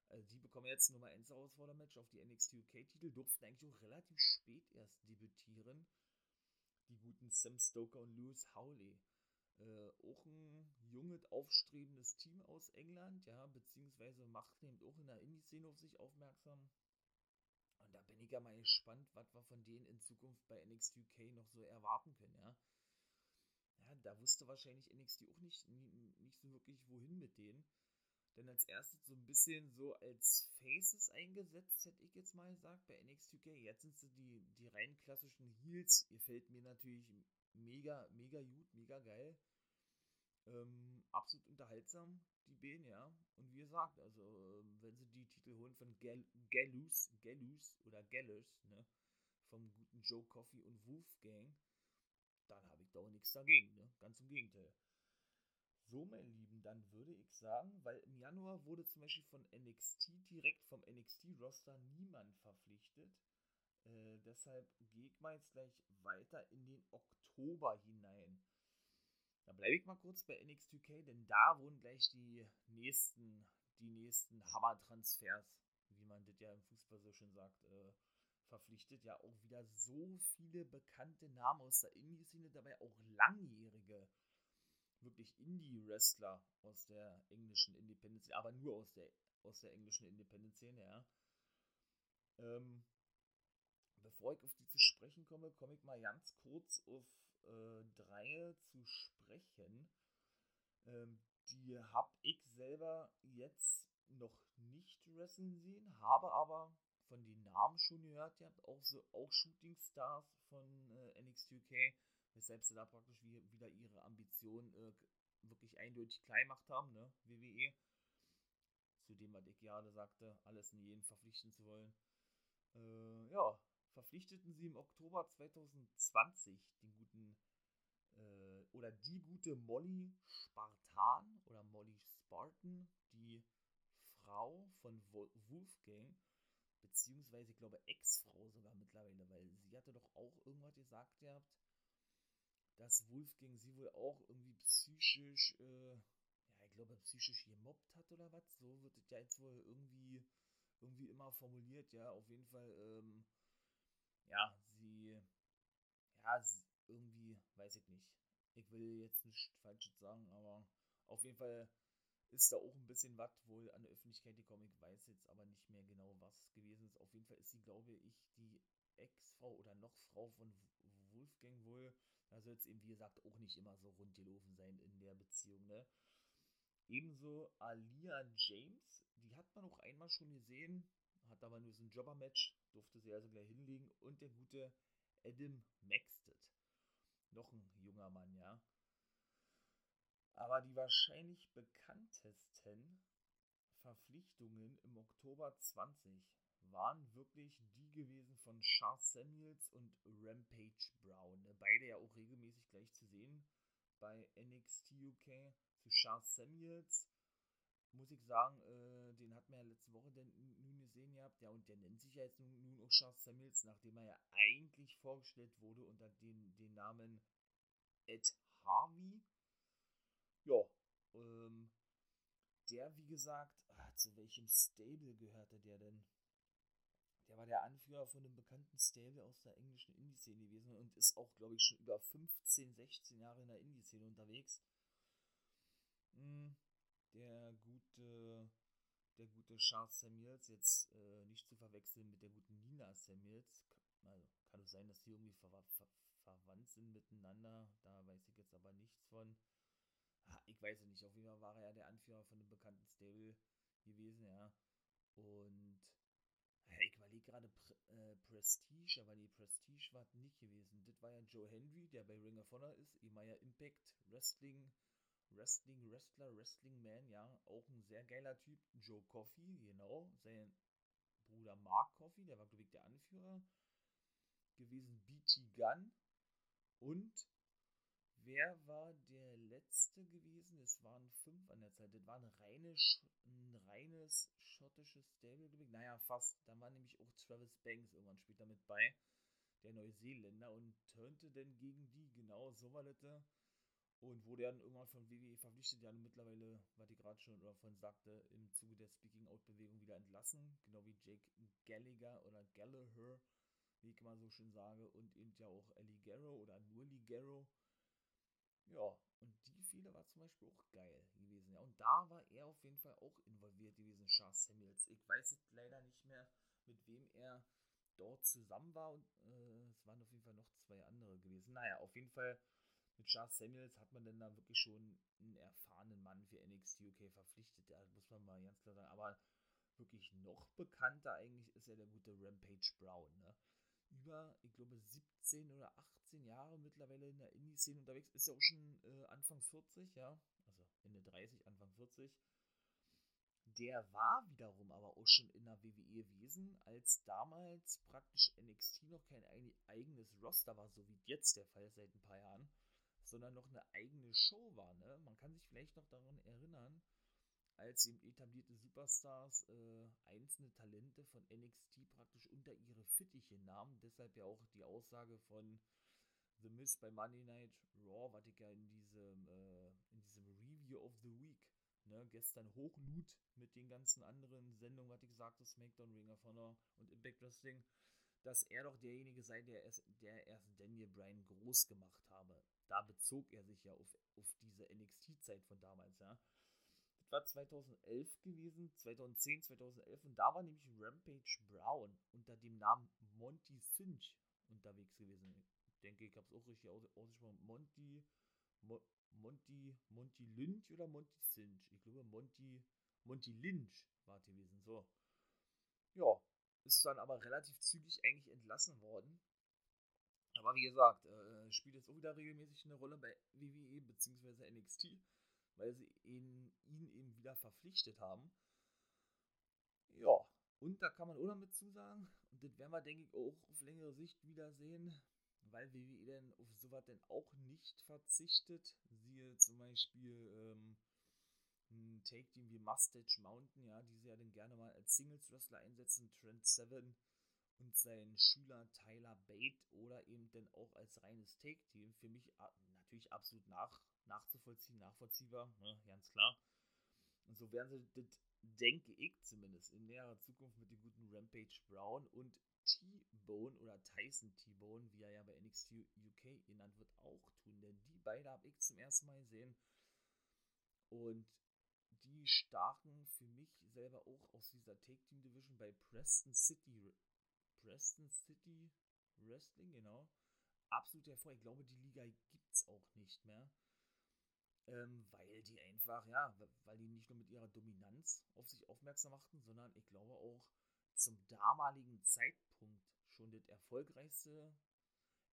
A: Also die bekommen jetzt Nummer 1 Herausfordermatch auf die NXT UK-Titel, durften eigentlich auch relativ spät erst debütieren. Die guten Sam Stoker und Lewis Howley äh, auch ein junges, aufstrebendes Team aus England, ja, beziehungsweise macht eben auch in der Indie-Szene auf sich aufmerksam. Und da bin ich ja mal gespannt, was wir von denen in Zukunft bei NXT UK noch so erwarten können, ja. Ja, da wusste wahrscheinlich NXT auch nicht, nicht so wirklich, wohin mit denen. Denn als erstes so ein bisschen so als Faces eingesetzt, hätte ich jetzt mal gesagt, bei NXT UK. Jetzt sind sie die, die rein klassischen Heels. Ihr fällt mir natürlich mega, mega gut, mega geil. Ähm, absolut unterhaltsam, die Bänen, ja. Und wie gesagt, also, ähm, wenn sie die Titel holen von Gal Gallus, Gallus oder Gallus, ne, vom guten Joe Coffey und Wolfgang, dann habe ich da auch nichts dagegen, ne. Ganz im Gegenteil. So, meine Lieben, dann würde ich sagen, weil im Januar wurde zum Beispiel von NXT direkt vom NXT-Roster niemand verpflichtet. Äh, deshalb gehe ich mal jetzt gleich weiter in den Oktober hinein. Da bleibe ich mal kurz bei NXT UK, denn da wurden gleich die nächsten, die nächsten Hammer-Transfers, wie man das ja im Fußball so schön sagt, äh, verpflichtet. Ja, auch wieder so viele bekannte Namen aus der Indie-Szene, dabei auch langjährige, wirklich Indie-Wrestler aus der englischen Independence, aber nur aus der, aus der englischen Independence-Szene, ja. Ähm, bevor ich auf die zu sprechen komme, komme ich mal ganz kurz auf äh, drei zu sprechen. Ähm, die habe ich selber jetzt noch nicht wrestlen sehen, habe aber von den Namen schon gehört, ihr habt auch so auch Shooting Stars von äh, NXT UK, weshalb sie da praktisch wie, wieder ihre Ambitionen äh, wirklich eindeutig klein gemacht haben, ne, WWE. Zu dem, was ich gerade sagte, alles in jeden verpflichten zu wollen. Äh, ja, verpflichteten sie im Oktober 2020 den guten äh, oder die gute Molly Spartan oder Molly Spartan, die Frau von Wolfgang, beziehungsweise ich glaube Ex-Frau sogar mittlerweile, weil sie hatte doch auch irgendwas gesagt gehabt, dass Wolfgang sie wohl auch irgendwie psychisch, äh, ja, ich glaube psychisch gemobbt hat oder was. So wird es ja jetzt wohl irgendwie, irgendwie immer formuliert, ja, auf jeden Fall, ähm, ja, sie, ja, irgendwie, weiß ich nicht. Ich will jetzt nicht Falsches sagen, aber auf jeden Fall ist da auch ein bisschen was wohl an der Öffentlichkeit gekommen. Ich weiß jetzt aber nicht mehr genau, was gewesen ist. Auf jeden Fall ist sie, glaube ich, die Ex-Frau oder noch Frau von Wolfgang wohl. Da soll es eben, wie gesagt, auch nicht immer so rund gelaufen sein in der Beziehung, ne? Ebenso Alia James, die hat man auch einmal schon gesehen, hat aber nur so ein Jobber-Match, durfte sie also gleich hinlegen. Und der gute Adam Maxted. Noch ein junger Mann, ja. Aber die wahrscheinlich bekanntesten Verpflichtungen im Oktober 20 waren wirklich die gewesen von Charles Samuels und Rampage Brown. Ne? Beide ja auch regelmäßig gleich zu sehen bei NXT UK. Zu Charles Samuels muss ich sagen, äh, den hat man ja letzte Woche denn nun gesehen gehabt. Ja, und der nennt sich ja jetzt nun, nun auch Charles Samuels, nachdem er ja eigentlich vorgestellt wurde unter den, den Namen Ed Harvey. Ja, ähm, der, wie gesagt, ah, zu welchem Stable gehörte der denn? Der war der Anführer von einem bekannten Stable aus der englischen Indie-Szene gewesen und ist auch, glaube ich, schon über 15, 16 Jahre in der Indie-Szene unterwegs. Hm, der gute, der gute Charles Samuels, jetzt äh, nicht zu verwechseln mit der guten Nina Samuels. Also, kann es sein, dass die irgendwie ver ver verwandt sind miteinander. Da weiß ich jetzt aber nichts von. Ah, ich weiß es nicht. Auf jeden Fall war er ja der Anführer von einem bekannten Stable gewesen, ja. Und ja, ich überlege gerade äh, Prestige, aber die Prestige war nicht gewesen. Das war ja Joe Henry, der bei Ring of Honor ist, ehemaliger Impact Wrestling Wrestling Wrestler, Wrestling Man, ja, auch ein sehr geiler Typ. Joe Coffey, genau, sein Bruder Mark Coffey, der war, glaube ich, der Anführer gewesen. BT Gunn und wer war der letzte gewesen? Es waren fünf an der Zeit. Das war ein, reine, ein reines schottisches Stable, glaube. Naja, fast. Da war nämlich auch Travis Banks irgendwann später mit bei, der Neuseeländer, und turnte denn gegen die. Genau, so war das und wurde dann irgendwann von WWE verpflichtet, ja mittlerweile, was ich gerade schon davon sagte, im Zuge der Speaking-Out-Bewegung wieder entlassen, genau wie Jake Gallagher oder Gallagher, wie ich mal so schön sage, und eben ja auch Ellie Garrow oder nur Ligero. Ja, und die Fehler war zum Beispiel auch geil gewesen, ja, und da war er auf jeden Fall auch involviert gewesen, Charles Samuels. Ich weiß jetzt leider nicht mehr, mit wem er dort zusammen war, und äh, es waren auf jeden Fall noch zwei andere gewesen. Naja, auf jeden Fall mit Charles Samuels hat man denn da wirklich schon einen erfahrenen Mann für NXT UK verpflichtet. Da muss man mal ganz klar sagen. Aber wirklich noch bekannter eigentlich ist ja der gute Rampage Brown. Ne? Über, ich glaube, 17 oder 18 Jahre mittlerweile in der Indie-Szene unterwegs. Ist ja auch schon äh, Anfang 40, ja. Also Ende 30, Anfang 40. Der war wiederum aber auch schon in der WWE gewesen, als damals praktisch NXT noch kein eigenes Roster war, so wie jetzt der Fall seit ein paar Jahren sondern noch eine eigene Show war. Ne? Man kann sich vielleicht noch daran erinnern, als eben etablierte Superstars äh, einzelne Talente von NXT praktisch unter ihre Fittiche nahmen. Deshalb ja auch die Aussage von The Miz bei Monday Night Raw, was ich ja in diesem, äh, in diesem Review of the Week ne, gestern hochlud mit den ganzen anderen Sendungen, was ich sagte, SmackDown, Ring of Honor und Impact Wrestling, dass er doch derjenige sei, der erst, der erst Daniel Bryan groß gemacht habe da bezog er sich ja auf, auf diese NXT-Zeit von damals, ja. Das war 2011 gewesen, 2010, 2011 und da war nämlich Rampage Brown unter dem Namen Monty Cinch unterwegs gewesen. Denke, ich habe es auch richtig aus ausgesprochen. Monty, Mo Monty, Monty Lynch oder Monty Cinch? Ich glaube, Monty, Monty Lynch war gewesen. So. Ja, ist dann aber relativ zügig eigentlich entlassen worden. Aber wie gesagt, äh, spielt jetzt auch wieder regelmäßig eine Rolle bei WWE bzw. NXT, weil sie ihn, ihn eben wieder verpflichtet haben. Ja, und da kann man auch noch mit zusagen, und das werden wir, denke ich, auch auf längere Sicht wiedersehen, weil WWE dann auf sowas denn auch nicht verzichtet. Siehe zum Beispiel ähm, ein Take-Team wie Mustache Mountain, ja, die sie ja dann gerne mal als Singles-Wrestler einsetzen, Trent Seven und sein Schüler Tyler Bate oder eben dann auch als reines Take-Team für mich natürlich absolut nach, nachzuvollziehen, nachvollziehbar, ne, ganz klar. Und so werden sie das, denke ich zumindest, in näherer Zukunft mit dem guten Rampage Brown und T-Bone oder Tyson T-Bone, wie er ja bei NXT UK genannt wird, auch tun. Denn die beiden habe ich zum ersten Mal gesehen. Und die stachen für mich selber auch aus dieser Take-Team Division bei Preston City Preston City Wrestling, genau. Absolut hervor. Ich glaube, die Liga gibt es auch nicht mehr. Ähm, weil die einfach, ja, weil die nicht nur mit ihrer Dominanz auf sich aufmerksam machten, sondern ich glaube auch zum damaligen Zeitpunkt schon das erfolgreichste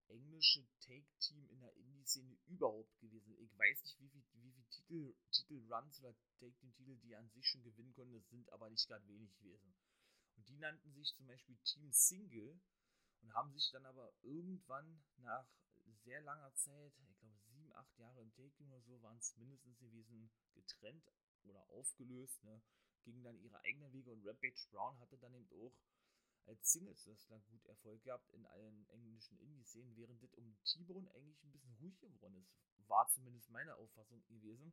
A: englische Take-Team in der Indie-Szene überhaupt gewesen. Ich weiß nicht, wie viele wie viel Titel, Titel-Runs oder Take-Team-Titel die an sich schon gewinnen konnten, das sind aber nicht gerade wenig gewesen. Und die nannten sich zum Beispiel Team Single und haben sich dann aber irgendwann nach sehr langer Zeit, ich glaube sieben, acht Jahre im Take-Team oder so, waren es mindestens gewesen, getrennt oder aufgelöst, ne? Gingen dann ihre eigenen Wege und Rampage Brown hatte dann eben auch als Singles-Wrestler gut Erfolg gehabt in allen englischen Indie-Szenen, während das um T-Bone eigentlich ein bisschen ruhig geworden ist. War zumindest meine Auffassung gewesen.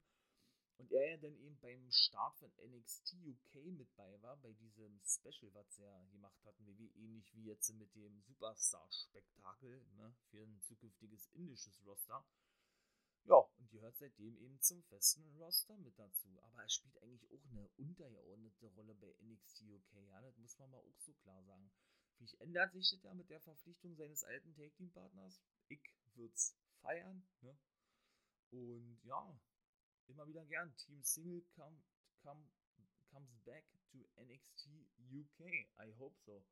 A: Und er ja dann eben beim Start von NXT UK mit bei war, bei diesem Special, was er gemacht hatten, wie ähnlich wie jetzt mit dem Superstar-Spektakel ne, für ein zukünftiges indisches Roster. Ja, und die hört seitdem eben zum festen Roster mit dazu. Aber er spielt eigentlich auch eine untergeordnete Rolle bei NXT UK, ja, das muss man mal auch so klar sagen. Vielleicht ändert sich das ja mit der Verpflichtung seines alten Take-Team-Partners. Ich würde es feiern, ne? Und ja, immer wieder gern. Team Single come, come, comes back to NXT UK. I hope so.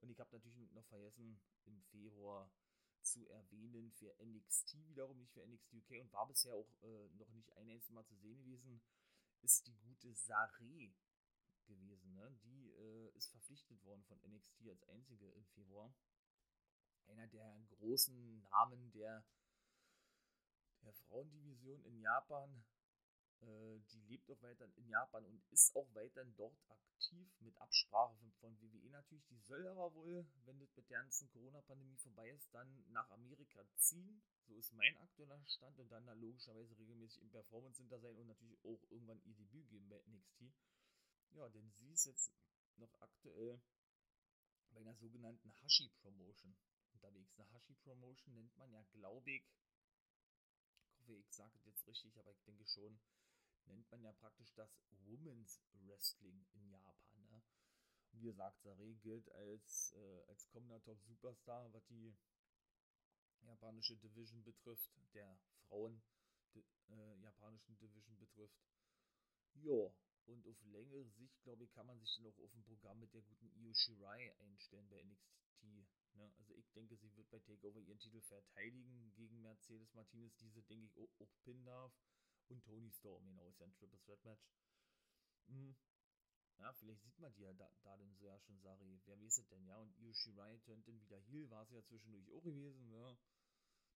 A: Und ich habe natürlich noch vergessen, im Februar zu erwähnen für NXT wiederum, nicht für NXT UK und war bisher auch äh, noch nicht ein einziges Mal zu sehen gewesen, ist die gute Saré gewesen. Ne? Die äh, ist verpflichtet worden von NXT als einzige im Februar. Einer der großen Namen der, der Frauendivision in Japan. Äh, die lebt auch weiter in Japan und ist auch weiterhin dort aktiv mit Absprache von, WWE natürlich. Die soll aber wohl, wenn das mit der ganzen Corona-Pandemie vorbei ist, dann nach Amerika ziehen. So ist mein aktueller Stand und dann da logischerweise regelmäßig im Performance Center sein und natürlich auch irgendwann ihr Debüt geben bei NXT. Ja, denn sie ist jetzt noch aktuell bei einer sogenannten Hashi-Promotion unterwegs. Eine Hashi-Promotion nennt man ja, glaube ich, ich hoffe, ich sage es jetzt richtig, aber ich denke schon, nennt man ja praktisch das Women's Wrestling in Japan. Ne? Und wie gesagt, Sare gilt als, äh, als kommender Top-Superstar, was die japanische Division betrifft, der Frauen äh, japanischen Division betrifft. Ja, und auf längere Sicht, glaube ich, kann man sich dann auch auf ein Programm mit der guten Io Shirai einstellen bei NXT. Ne? Also ich denke, sie wird bei Takeover ihren Titel verteidigen gegen Mercedes Martinez, diese denke ich auch, auch pinnen darf und Tony Storm, ist ja ein Triple Threat Match. Hm. Ja, vielleicht sieht man die ja da, da denn so ja schon, Sari. Wer weiß es denn, ja? Und Io Shirai turnt dann wieder Heal, war es ja zwischendurch auch gewesen, ja.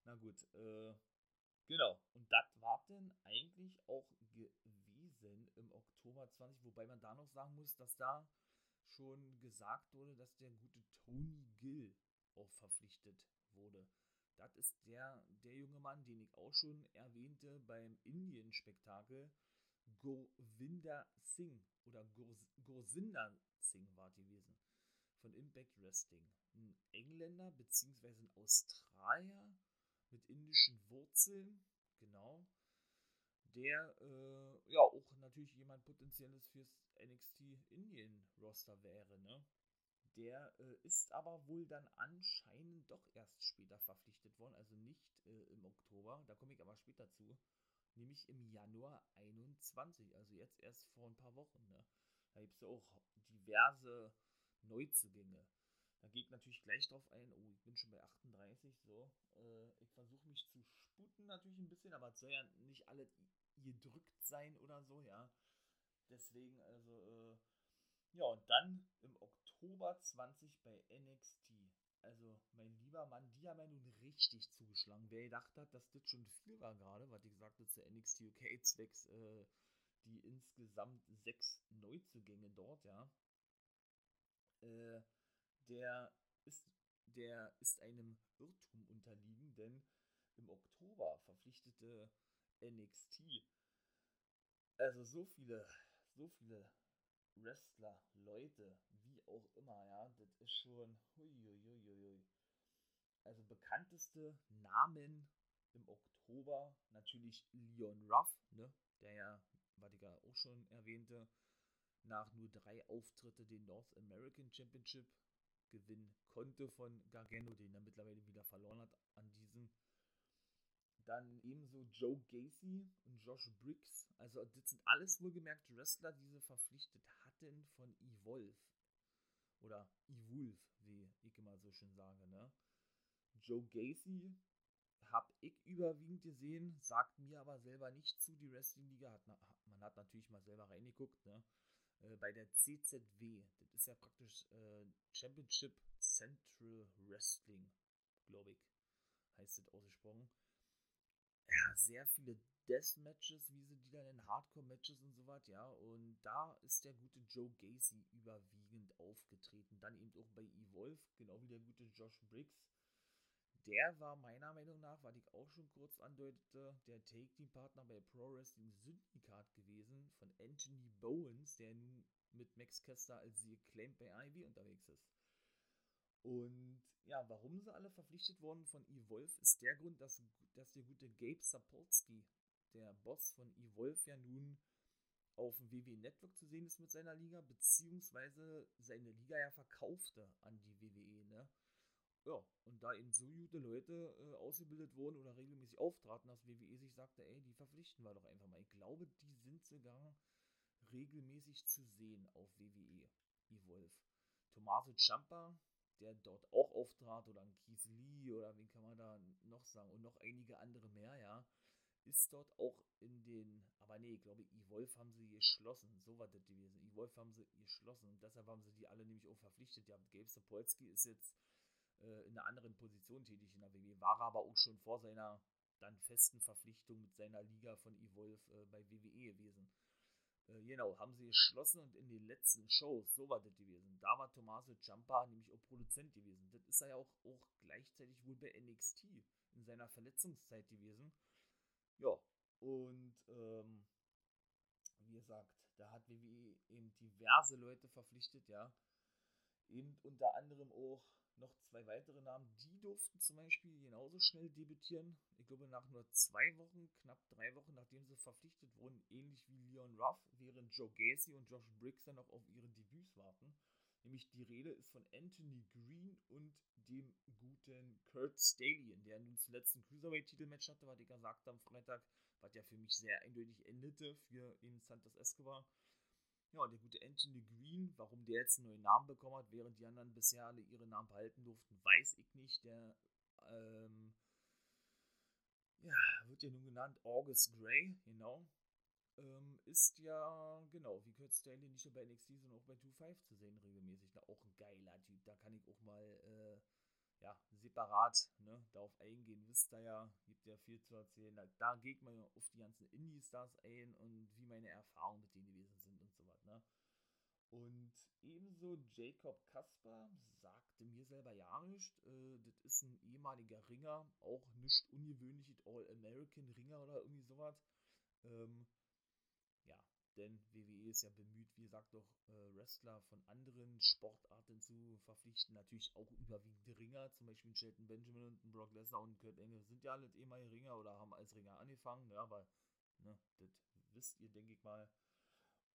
A: Na gut, äh, genau. Und das war dann eigentlich auch gewesen im Oktober 20, wobei man da noch sagen muss, dass da schon gesagt wurde, dass der gute Tony Gill auch verpflichtet wurde. Das ist der, der junge Mann, den ich auch schon erwähnte beim Indien-Spektakel. Govinda Singh oder Gursinder Singh war gewesen. Von Impact Wrestling. Ein Engländer bzw. ein Australier mit indischen Wurzeln. Genau. Der äh, ja auch natürlich jemand potenzielles fürs NXT Indien Roster wäre, ne? Der äh, ist aber wohl dann anscheinend doch erst später verpflichtet worden, also nicht äh, im Oktober, da komme ich aber später zu, nämlich im Januar 21, also jetzt erst vor ein paar Wochen. Ne? Da gibt es ja auch diverse Neuzugänge. Da gehe ich natürlich gleich drauf ein, oh, ich bin schon bei 38, so. Äh, ich versuche mich zu sputen natürlich ein bisschen, aber es soll ja nicht alle gedrückt sein oder so, ja. Deswegen, also, äh, ja, und dann im Oktober 20 bei NXT. Also, mein lieber Mann, die haben ja nun richtig zugeschlagen. Wer gedacht hat, dass das schon viel war gerade, was ich gesagt habe, zu NXT UK zwecks äh, die insgesamt sechs Neuzugänge dort, ja. Äh, der ist, der ist einem Irrtum unterliegen, denn im Oktober verpflichtete NXT also so viele, so viele Wrestler, Leute, wie auch immer, ja, das ist schon huiuiuiui. Also bekannteste Namen im Oktober natürlich Leon Ruff, ne, der ja, was ich ja auch schon erwähnte, nach nur drei Auftritte den North American Championship gewinnen konnte von Gargano, den er mittlerweile wieder verloren hat an diesem. Dann ebenso Joe Gacy und Josh Briggs. Also das sind alles wohlgemerkt Wrestler, die sie verpflichtet hatten von Evolve. Oder Evolve, wie ich immer so schön sage, ne? Joe Gacy habe ich überwiegend gesehen, sagt mir aber selber nicht zu. Die Wrestling-Liga hat, man hat natürlich mal selber reingeguckt, ne? Äh, bei der CZW, das ist ja praktisch äh, Championship Central Wrestling, glaube ich, heißt das ausgesprochen. Ja, sehr viele Deathmatches, wie sie die dann in Hardcore-Matches und so was, ja. Und da ist der gute Joe Gacy überwiegend aufgetreten. Dann eben auch bei Evolve, genau wie der gute Josh Briggs der war meiner Meinung nach, was ich auch schon kurz andeutete, der Take-Team-Partner bei Pro Wrestling Syndikat gewesen von Anthony Bowens, der nun mit Max Kester als sie Acclaimed bei AEW unterwegs ist. Und ja, warum sie alle verpflichtet wurden von Evolve, ist der Grund, dass, dass der gute Gabe Sapolsky, der Boss von Evolve, ja nun auf dem WWE Network zu sehen ist mit seiner Liga, beziehungsweise seine Liga ja verkaufte an die WWE, ne? Ja, und da eben so gute Leute äh, ausgebildet wurden oder regelmäßig auftraten, dass WWE sich sagte, ey, die verpflichten wir doch einfach mal. Ich glaube, die sind sogar regelmäßig zu sehen auf WWE Evolve. Tommaso Ciampa, der dort auch auftrat, oder ein Keith Lee, oder wen kann man da noch sagen, und noch einige andere mehr, ja, ist dort auch in den, aber nee, ich glaube, Evolve haben sie geschlossen, so war das gewesen. Evolve haben sie geschlossen und deshalb haben sie die alle nämlich auch verpflichtet. Ja, Gabe Sapolsky ist jetzt äh, in einer anderen Position tätig in der WWE, war aber auch schon vor seiner dann festen Verpflichtung mit seiner Liga von Evolve äh, bei WWE gewesen. Äh, genau, haben sie geschlossen und in den letzten Shows, so war das gewesen. Da war Tommaso Ciampa nämlich auch Produzent gewesen. Das ist er ja auch, auch gleichzeitig wohl bei NXT in seiner Verletzungszeit gewesen. Ja, und ähm, wie gesagt, da hat WWE eben diverse Leute verpflichtet, ja. Eben unter anderem auch noch zwei weitere Namen, die durften zum Beispiel genauso schnell debütieren. Ich glaube, nach nur zwei Wochen, knapp drei Wochen, nachdem sie verpflichtet wurden, ähnlich wie Leon Ruff, während Joe Gacy und Josh Briggs dann noch auf ihre Debüts warten. Nämlich die Rede ist von Anthony Green und dem guten Kurt Stallion, der nun zuletzt ein Cruiserweight-Titelmatch hatte, was ich gesagt am Freitag, was ja für mich sehr eindeutig endete für den Santos Escobar. Ja, der gute Anthony Green, warum der jetzt einen neuen Namen bekommen hat, während die anderen bisher alle ihre Namen behalten durften, weiß ich nicht. Der ähm, ja, wird ja nun genannt August Gray, genau. Ähm, ist ja, genau, wie Kurt Stanley nicht nur bei NXT, sondern auch bei 2-5 zu sehen regelmäßig. Na, auch ein geiler Typ. Da kann ich auch mal äh, ja, separat ne, darauf eingehen. Wisst ihr ja, gibt ja viel zu erzählen. Da, da geht man auf die ganzen Indie-Stars ein und wie meine Erfahrungen mit denen gewesen sind Ne? Und ebenso Jacob Kasper sagte mir selber ja nicht. Äh, das ist ein ehemaliger Ringer, auch nicht ungewöhnlich, All-American-Ringer oder irgendwie sowas. Ähm, denn WWE ist ja bemüht, wie gesagt, doch äh, Wrestler von anderen Sportarten zu verpflichten. Natürlich auch überwiegend Ringer, zum Beispiel Shelton Benjamin und Brock Lesnar und Kurt Angle sind ja alle ehemalige Ringer oder haben als Ringer angefangen. Ja, aber ne, das wisst ihr, denke ich mal.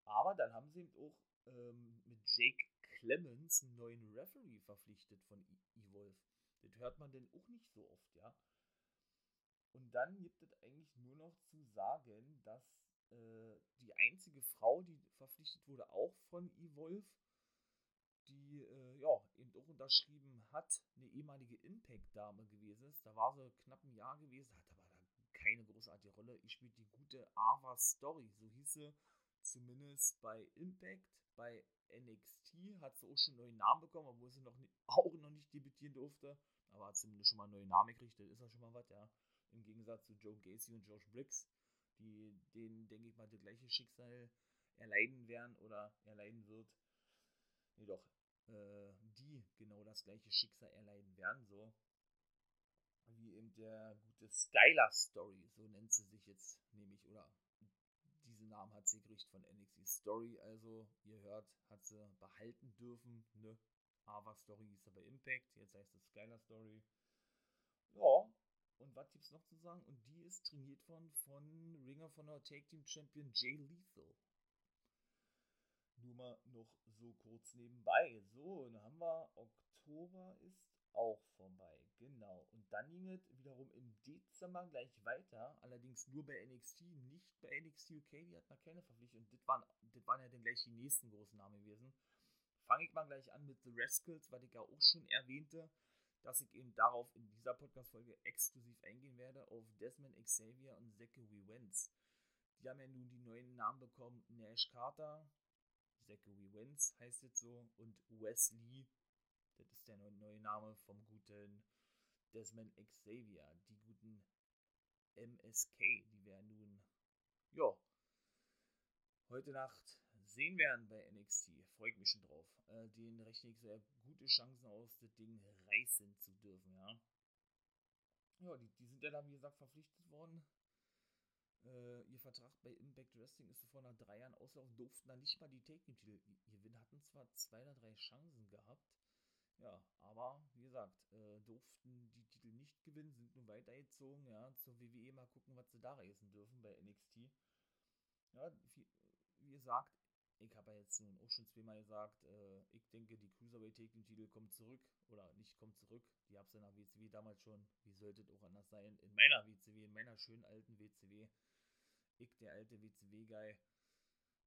A: Aber dann haben sie eben auch ähm, mit Jake Clemens einen neuen Referee verpflichtet von e Evolve. Das hört man denn auch nicht so oft, ja. Und dann gibt es eigentlich nur noch zu sagen, dass äh, die einzige Frau, die verpflichtet wurde, auch von Evolve, die äh, ja eben auch unterschrieben hat, eine ehemalige Impact-Dame gewesen ist. Da war sie knapp ein Jahr gewesen, hat aber keine großartige Rolle. Ich spiele die gute Ava Story, so hieß sie zumindest bei Impact. Bei NXT hat sie auch schon einen neuen Namen bekommen, obwohl sie noch nicht, auch noch nicht debütieren durfte. Aber hat zumindest schon mal einen neuen Namen gekriegt, das ist ja schon mal was, ja. Im Gegensatz zu Joe Gacy und Josh Briggs die denen, denke ich mal, das gleiche Schicksal erleiden werden oder erleiden wird. Jedoch äh, die genau das gleiche Schicksal erleiden werden, so wie eben der gute Skylar Story, so nennt sie sich jetzt nämlich, oder diesen Namen hat sie gekriegt von NXT Story, also ihr hört, hat sie behalten dürfen, ne? Ava Story hieß aber Impact, jetzt heißt es Skylar Story. Ja, und was gibt es noch zu sagen? Und die ist trainiert worden von Ringer von der Take Team Champion Jay Lethal. Nur mal noch so kurz nebenbei. So, dann haben wir Oktober ist auch vorbei. Genau. Und dann ging es wiederum im Dezember gleich weiter. Allerdings nur bei NXT, nicht bei NXT UK. Die hatten da keine Verpflichtung. Und das waren, das waren ja dann gleich die nächsten großen Namen gewesen. Fange ich mal gleich an mit The Rascals, was ich ja auch schon erwähnte, dass ich eben darauf in dieser Podcast-Folge exklusiv eingehen werde, auf Desmond Xavier und Zachary Wentz. Die haben ja nun die neuen Namen bekommen: Nash Carter, Zachary Wentz heißt jetzt so, und Wesley das ist der neue Name vom guten Desmond Xavier. Die guten MSK, die wir nun, ja, heute Nacht sehen werden bei NXT. Freue ich mich schon drauf. Äh, den rechne ich sehr gute Chancen aus, das Ding reißen zu dürfen, ja. Ja, die, die sind ja dann, wie gesagt, verpflichtet worden. Äh, ihr Vertrag bei Impact Wrestling ist vor nach drei Jahren auslaufen, durften dann nicht mal die Take-Titel gewinnen, hatten zwar zwei oder drei Chancen gehabt, ja, aber wie gesagt, äh, durften die Titel nicht gewinnen, sind nun weitergezogen, ja, zur WWE mal gucken, was sie da reißen dürfen bei NXT. Ja, wie, wie gesagt, ich habe ja jetzt nun auch schon zweimal gesagt, äh, ich denke, die Cruiserweight Taking Titel kommt zurück oder nicht kommt zurück. Die habe es ja nach WCW damals schon. Wie sollte es auch anders sein? In meiner WCW, in meiner schönen alten WCW. Ich, der alte WCW-Guy,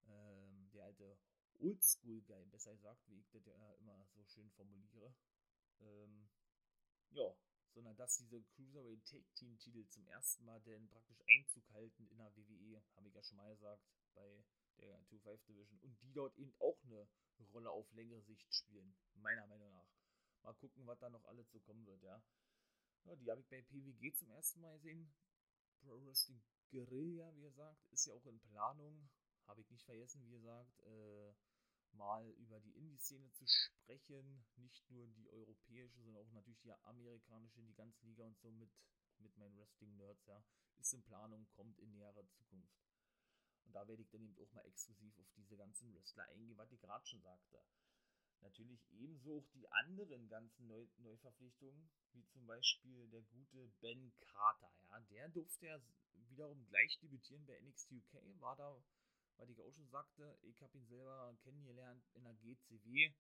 A: ähm, der alte Oldschool-Guy, besser gesagt, wie ich das ja immer so schön formuliere. Ähm, ja, sondern dass diese Cruiserweight Take Team Titel zum ersten Mal denn praktisch Einzug halten in der WWE, habe ich ja schon mal gesagt, bei der 2-5 Division und die dort eben auch eine Rolle auf längere Sicht spielen, meiner Meinung nach. Mal gucken, was da noch alles so kommen wird, ja. ja die habe ich bei PWG zum ersten Mal gesehen. Pro Wrestling Guerilla, wie gesagt, ist ja auch in Planung. Habe ich nicht vergessen, wie gesagt. Äh, mal über die Indie-Szene zu sprechen. Nicht nur die europäische, sondern auch natürlich die amerikanische, die ganze Liga und so mit, mit meinen Wrestling-Nerds, ja. Ist in Planung, kommt in näherer Zukunft. Und da werde ich dann eben auch mal exklusiv auf diese ganzen Wrestler eingehen, was ich gerade schon sagte. Natürlich ebenso auch die anderen ganzen Neu Neuverpflichtungen, wie zum Beispiel der gute Ben Carter, ja. Der durfte ja wiederum gleich debütieren bei NXT UK, war da weil ich auch schon sagte, ich habe ihn selber kennengelernt in der GCW.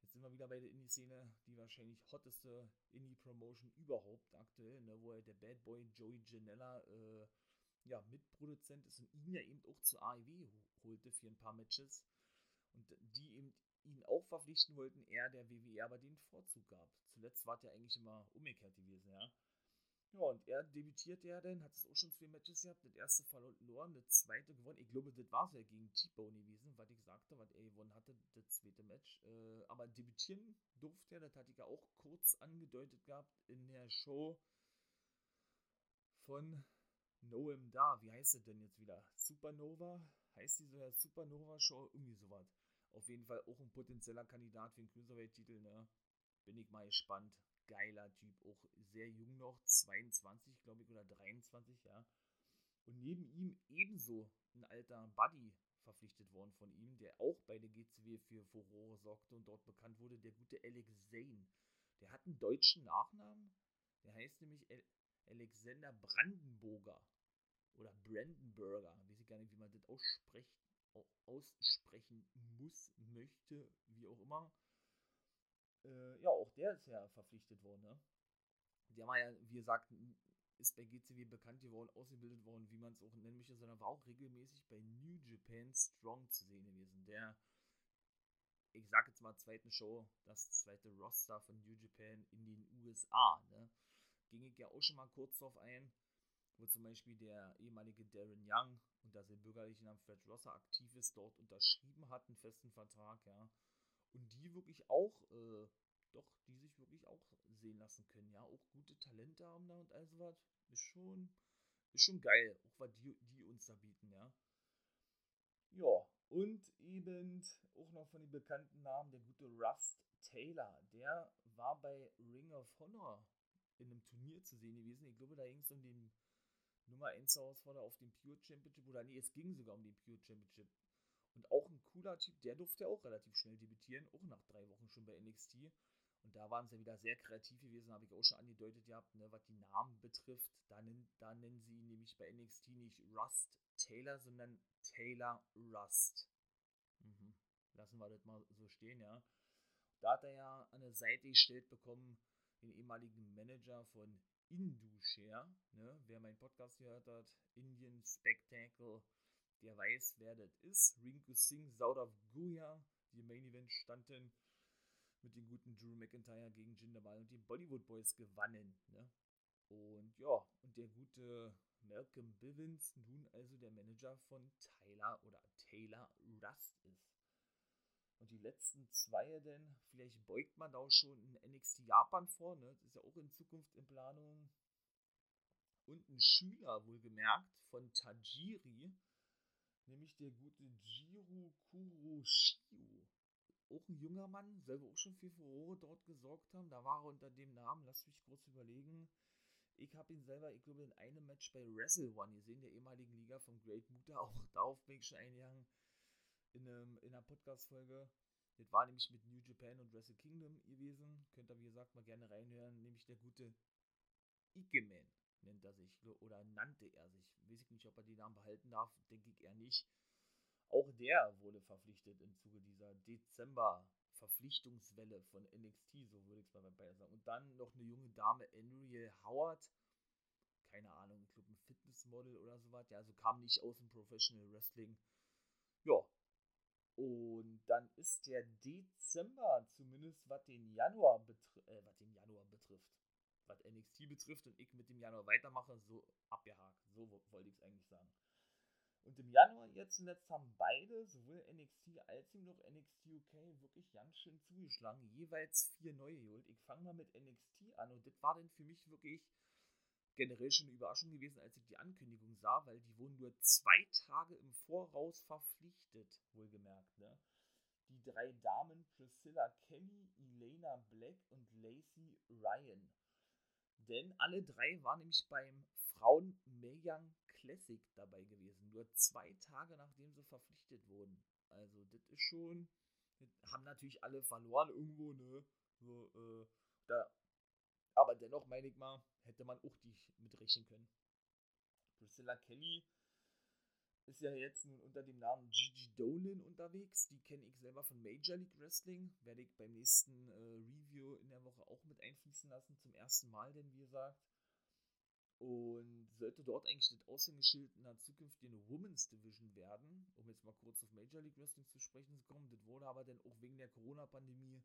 A: Jetzt sind wir wieder bei der Indie-Szene, die wahrscheinlich hotteste Indie-Promotion überhaupt aktuell, ne, wo er der Bad Boy Joey Janella äh, ja, Mitproduzent ist und ihn ja eben auch zur AEW holte für ein paar Matches. Und die eben ihn auch verpflichten wollten, er der WWE aber den Vorzug gab. Zuletzt war es ja eigentlich immer umgekehrt gewesen, ja. Ja, und er debütierte ja dann, hat es auch schon zwei Matches gehabt. Das erste verloren, das zweite gewonnen. Ich glaube, das war es ja gegen T-Bone gewesen, was ich sagte, was er gewonnen hatte, das zweite Match. Äh, aber debütieren durfte er, das hatte ich ja auch kurz angedeutet gehabt in der Show von Noam Da. Wie heißt es denn jetzt wieder? Supernova? Heißt die so Supernova Show? Irgendwie sowas. Auf jeden Fall auch ein potenzieller Kandidat für den Cruiserweight-Titel, ne? Bin ich mal gespannt geiler Typ, auch sehr jung noch, 22, glaube ich, oder 23, ja. Und neben ihm ebenso ein alter Buddy verpflichtet worden von ihm, der auch bei der GCW für Furore sorgte und dort bekannt wurde, der gute Alex Zane. Der hat einen deutschen Nachnamen, der heißt nämlich Alexander Brandenburger oder Brandenburger, weiß ich gar nicht, wie man das ausspricht, aussprechen muss, möchte, wie auch immer. Äh, ja, auch der ist ja verpflichtet worden, ne? Der war ja, wie gesagt, ist bei GCW bekannt geworden, ausgebildet worden, wie man es auch nennen möchte, sondern war auch regelmäßig bei New Japan Strong zu sehen gewesen. Der, ich sag jetzt mal, zweiten Show, das zweite Roster von New Japan in den USA, ne? Ging ich ja auch schon mal kurz drauf ein, wo zum Beispiel der ehemalige Darren Young unter seinem bürgerlichen Namen Fred Rosser aktiv ist, dort unterschrieben hat, einen festen Vertrag, ja und die wirklich auch, äh, doch, die sich wirklich auch sehen lassen können, ja, auch gute Talente haben da und all sowas, ist schon, ist schon geil, auch was die, die uns da bieten, ja. Ja, und eben auch noch von den bekannten Namen der gute Rust Taylor, der war bei Ring of Honor in einem Turnier zu sehen gewesen. Ich glaube, da ging es um den Nummer 1 Herausforderer auf dem Pure Championship oder nee, es ging sogar um den Pure Championship. Und auch ein cooler Typ, der durfte auch relativ schnell debütieren, auch nach drei Wochen schon bei NXT. Und da waren sie wieder sehr kreativ gewesen, habe ich auch schon angedeutet gehabt, ne, was die Namen betrifft. Da, nennen, da nennen sie ihn nämlich bei NXT nicht Rust Taylor, sondern Taylor Rust. Mhm. lassen wir das mal so stehen, ja. Da hat er ja an der Seite gestellt bekommen, den ehemaligen Manager von Indushare, ne? Wer meinen Podcast gehört hat, Indian Spectacle, der weiß, wer das ist. Rinku Singh, Saudav Guya, die im Main Event standen mit dem guten Drew McIntyre gegen Jinder Mahal und den Bollywood Boys gewannen. Ne? Und ja, und der gute Malcolm Bivens nun also der Manager von Tyler oder Taylor Rust ist. Und die letzten zwei denn, vielleicht beugt man da auch schon in NXT Japan vor, ne? Das ist ja auch in Zukunft in Planung. Und ein Schüler wohlgemerkt von Tajiri, nämlich der gute Jiro Kuroshiu. Auch ein junger Mann, selber auch schon für Furore dort gesorgt haben. Da war er unter dem Namen, lass mich kurz überlegen. Ich habe ihn selber, ich glaube, in einem Match bei Wrestle One gesehen, der ehemaligen Liga von Great Muta. [laughs] Auch darauf bin ich schon eingegangen in, einem, in einer Podcast-Folge. Das war nämlich mit New Japan und Wrestle Kingdom gewesen. Könnt ihr, wie gesagt, mal gerne reinhören. Nämlich der gute Ikeman nennt er sich. Oder nannte er sich. Weiß ich nicht, ob er den Namen behalten darf. Denke ich eher nicht. Auch der wurde verpflichtet im Zuge dieser Dezember-Verpflichtungswelle von NXT, so würde ich es mal bei sagen. Und dann noch eine junge Dame, Andrea Howard. Keine Ahnung, ich glaube ein Fitnessmodel oder sowas. Ja, also kam nicht aus dem Professional Wrestling. Ja. Und dann ist der Dezember, zumindest was den Januar, betri äh, was den Januar betrifft, was NXT betrifft und ich mit dem Januar weitermache, so abgehakt. So wollte ich es eigentlich sagen. Und im Januar jetzt zuletzt haben beide, sowohl NXT als auch NXT UK, wirklich ganz schön zugeschlagen. Jeweils vier neue geholt. Ich fange mal mit NXT an und das war dann für mich wirklich generell schon eine Überraschung gewesen, als ich die Ankündigung sah, weil die wurden nur zwei Tage im Voraus verpflichtet, wohlgemerkt. Ne? Die drei Damen Priscilla Kelly, Elena Black und Lacey Ryan. Denn alle drei waren nämlich beim Frauen Megan Classic dabei gewesen. Nur zwei Tage nachdem sie verpflichtet wurden. Also, das ist schon. haben natürlich alle verloren irgendwo, ne? So, äh, da, aber dennoch, meine ich mal, hätte man auch die mitrechnen können. Priscilla Kelly ist ja jetzt nun unter dem Namen Gigi Dolan unterwegs. Die kenne ich selber von Major League Wrestling. Werde ich beim nächsten äh, Review in der Woche auch mit einfließen lassen. Zum ersten Mal, denn wie gesagt. Und sollte dort eigentlich das Aushängeschild in der zukünftigen Women's Division werden, um jetzt mal kurz auf Major League Wrestling zu sprechen zu kommen. Das wurde aber dann auch wegen der Corona-Pandemie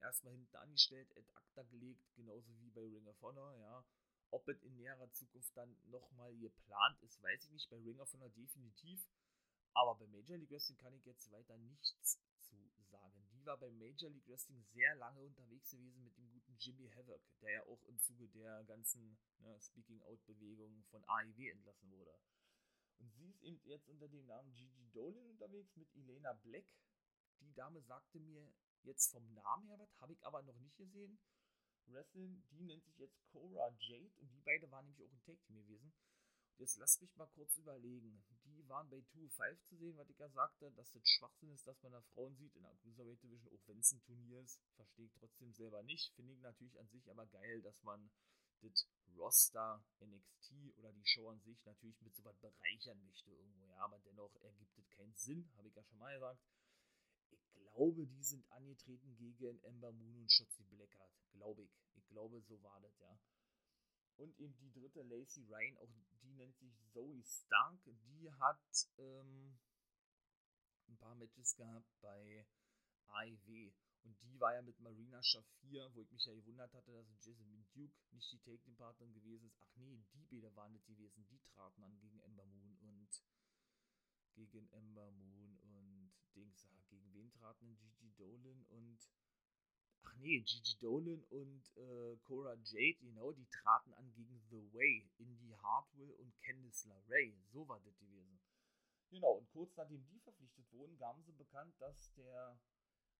A: erstmal hinten angestellt, ad acta gelegt, genauso wie bei Ring of Honor, ja. Ob es in näherer Zukunft dann nochmal geplant ist, weiß ich nicht. Bei Ring of Honor definitiv. Aber bei Major League Wrestling kann ich jetzt weiter nichts zu sagen. Die war bei Major League Wrestling sehr lange unterwegs gewesen mit dem guten Jimmy Havoc, der ja auch im Zuge der ganzen ne, Speaking-Out-Bewegung von AIW entlassen wurde. Und sie ist eben jetzt unter dem Namen Gigi Dolan unterwegs mit Elena Black. Die Dame sagte mir jetzt vom Namen her was, habe ich aber noch nicht gesehen. Wrestling, die nennt sich jetzt Cora Jade und die beiden waren nämlich auch ein Tag Team gewesen. Und jetzt lasst mich mal kurz überlegen. Die waren bei 2-5 zu sehen, was ich ja sagte, dass das Schwachsinn ist, dass man da Frauen sieht in der Cruiserweight Division, auch wenn es ein Turnier ist. Verstehe ich trotzdem selber nicht. Finde ich natürlich an sich aber geil, dass man das Roster, NXT oder die Show an sich natürlich mit so was bereichern möchte irgendwo. Ja, aber dennoch ergibt es keinen Sinn, habe ich ja schon mal gesagt. Glaube, die sind angetreten gegen Ember Moon und Shotzi Blackheart. Glaube ich. Ich glaube, so war das, ja. Und eben die dritte, Lacey Ryan, auch die nennt sich Zoe Stark. Die hat ähm, ein paar Matches gehabt bei AIW. Und die war ja mit Marina Shafir, wo ich mich ja gewundert hatte, dass Jasmine Duke nicht die Take-Partnerin gewesen ist. Ach nee, die beide waren nicht gewesen. Die traten an gegen Ember Moon und gegen Ember Moon Dings. Gegen wen traten Gigi Dolan und ach nee, Gigi Dolan und äh, Cora Jade, genau, die traten an gegen The Way, Indy Hartwell und Candice LeRae. So war das gewesen. Genau, und kurz nachdem die verpflichtet wurden, gaben sie bekannt, dass der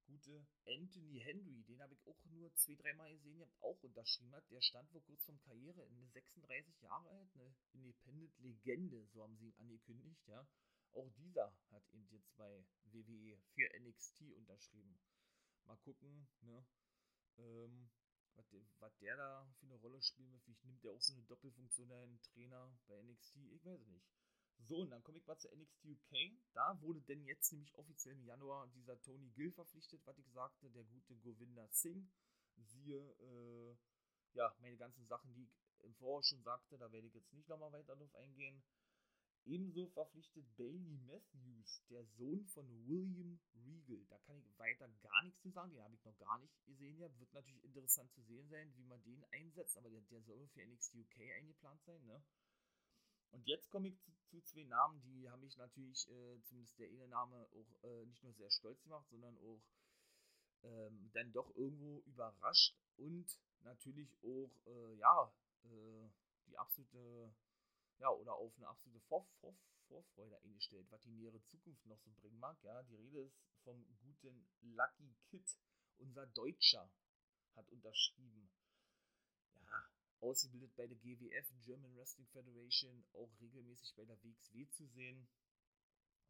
A: gute Anthony Henry, den habe ich auch nur zwei, dreimal gesehen, habt auch unterschrieben hat. Der stand vor kurz vom Karriere, eine 36 Jahre alt, eine Independent-Legende, so haben sie ihn angekündigt, ja. Auch dieser hat eben jetzt bei WWE für NXT unterschrieben. Mal gucken, ne, ähm, was der, was der da für eine Rolle spielen wird. Vielleicht nimmt der auch so eine Doppelfunktion, ein Trainer bei NXT, ich weiß nicht. So, und dann komme ich mal zu NXT UK. Da wurde denn jetzt nämlich offiziell im Januar dieser Tony Gill verpflichtet, was ich sagte, der gute Govinda Singh. Siehe, äh, ja, meine ganzen Sachen, die ich im Vorhaus schon sagte, da werde ich jetzt nicht nochmal weiter drauf eingehen. Ebenso verpflichtet Bailey Matthews, der Sohn von William Regal. Da kann ich weiter gar nichts zu sagen, den habe ich noch gar nicht gesehen. Ja. Wird natürlich interessant zu sehen sein, wie man den einsetzt, aber der, der soll für NXT UK eingeplant sein. Ne? Und jetzt komme ich zu, zu, zwei Namen, die haben mich natürlich, äh, zumindest der eine Name, auch äh, nicht nur sehr stolz gemacht, sondern auch ähm, dann doch irgendwo überrascht und natürlich auch, äh, ja, äh, die absolute, ja, oder auf eine absolute Vor Vor Vorfreude eingestellt, was die nähere Zukunft noch so bringen mag. Ja, die Rede ist vom guten Lucky Kid, unser Deutscher, hat unterschrieben ausgebildet bei der GWF, German Wrestling Federation, auch regelmäßig bei der WXW zu sehen.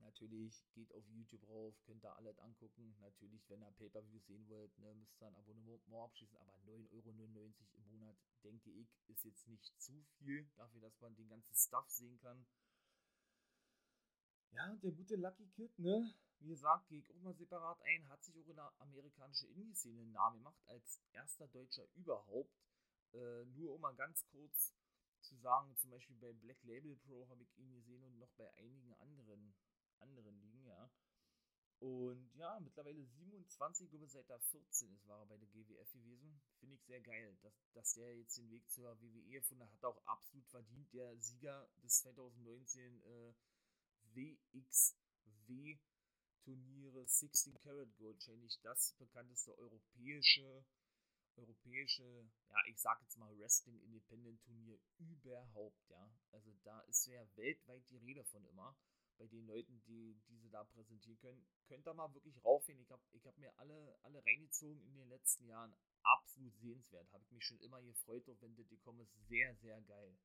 A: Natürlich geht auf YouTube rauf, könnt ihr alles angucken. Natürlich, wenn ihr Pay-Per-View sehen wollt, ne, müsst ihr ein Abonnement abschließen. Aber 9,99 Euro im Monat, denke ich, ist jetzt nicht zu viel dafür, dass man den ganzen Stuff sehen kann. Ja, der gute Lucky Kid, ne? Wie gesagt, gehe ich auch mal separat ein, hat sich auch in der amerikanischen Indie-Szene einen Namen gemacht, als erster Deutscher überhaupt. Äh, nur um mal ganz kurz zu sagen, zum Beispiel bei Black Label Pro habe ich ihn gesehen und noch bei einigen anderen, anderen Ligen, ja. Und ja, mittlerweile 27, glaube seit er 14 ist, war er bei der GWF gewesen. Finde ich sehr geil, dass, dass der jetzt den Weg zur WWE gefunden hat. Auch absolut verdient. Der Sieger des 2019 äh, WXW Turniere 16 Karat Gold, wahrscheinlich das bekannteste europäische europäische, ja, ich sag jetzt mal Wrestling Independent Turnier überhaupt, ja. Also da ist ja weltweit die Rede von immer. Bei den Leuten, die diese da präsentieren können, könnt ihr mal wirklich raufgehen. Ich habe ich hab mir alle, alle reingezogen in den letzten Jahren. Absolut sehenswert. Habe ich mich schon immer gefreut, wenn die kommen. Ist sehr, sehr geil.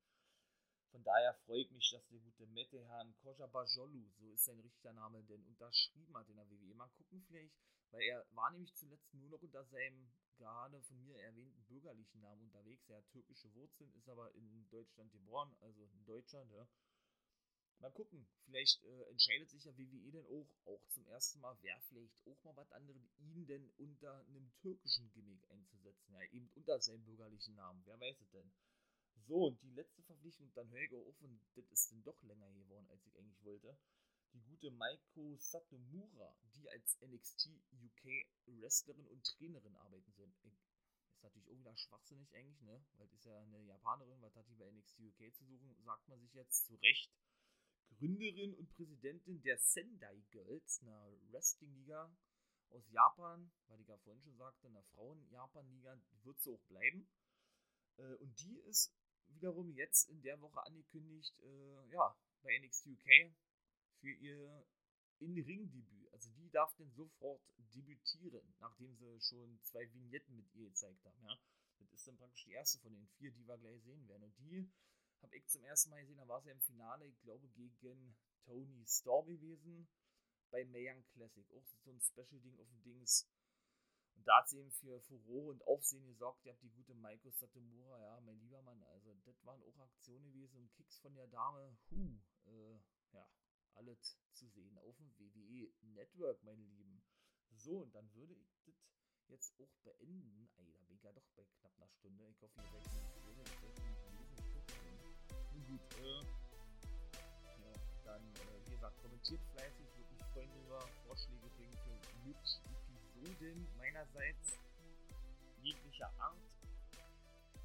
A: Von daher freut mich, dass der gute Mettehan Kojabajolu, so ist sein richtiger Name, denn unterschrieben hat in der WWE. Mal gucken vielleicht, weil er war nämlich zuletzt nur noch unter seinem gerade von mir erwähnten bürgerlichen Namen unterwegs. Er hat türkische Wurzeln, ist aber in Deutschland geboren, also ein Deutscher, ne? Mal gucken, vielleicht äh, entscheidet sich ja WWE denn auch, auch zum ersten Mal, wer vielleicht auch mal was anderes, ihn denn unter einem türkischen Gimmick einzusetzen. Ja, eben unter seinem bürgerlichen Namen, wer weiß es denn. So, und die letzte Verpflichtung, dann höre ich auf und das ist dann doch länger geworden, als ich eigentlich wollte. Die gute Maiko Satomura, die als NXT UK Wrestlerin und Trainerin arbeiten soll. Ist natürlich auch wieder schwachsinnig eigentlich, ne? Weil ist ja eine Japanerin, was hat die bei NXT UK zu suchen? Sagt man sich jetzt zu Recht. Gründerin und Präsidentin der Sendai Girls, einer Wrestling-Liga aus Japan, weil ich ja vorhin schon sagte, einer Frauen-Japan-Liga, wird sie auch bleiben. Äh, und die ist wiederum jetzt in der Woche angekündigt, äh, ja, bei NXT UK für ihr In-Ring-Debüt. Also die darf denn sofort debütieren, nachdem sie schon zwei Vignetten mit ihr gezeigt haben. Ja? Das ist dann praktisch die erste von den vier, die wir gleich sehen werden. Und die habe ich zum ersten Mal gesehen, da war sie im Finale, ich glaube, gegen Tony Storm gewesen bei Mayang Classic. Auch so ein Special-Ding auf dem Dings. Und da hat sie eben für Furore und Aufsehen gesorgt. Ihr habt die gute Maiko Satomura, ja, mein lieber Mann. Also, das waren auch Aktionen gewesen und Kicks von der Dame. Huh, äh, ja, alles zu sehen auf dem WWE Network, meine Lieben. So, und dann würde ich das jetzt auch beenden. Ey, da bin ich ja doch bei knapp einer Stunde. Ich hoffe, ihr seid nicht drin. Gut, äh, ja, dann, äh, wie gesagt, kommentiert fleißig. Würde mich freuen, über Vorschläge bringen für mögliche Episoden meinerseits jeglicher Art.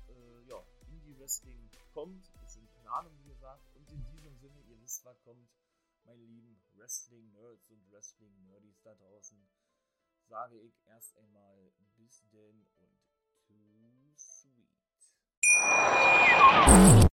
A: Äh, ja, Indie-Wrestling kommt, ist in Planung, wie gesagt. Und in diesem Sinne, ihr wisst, was kommt meine lieben Wrestling-Nerds und Wrestling-Nerdies da draußen, sage ich erst einmal bis denn und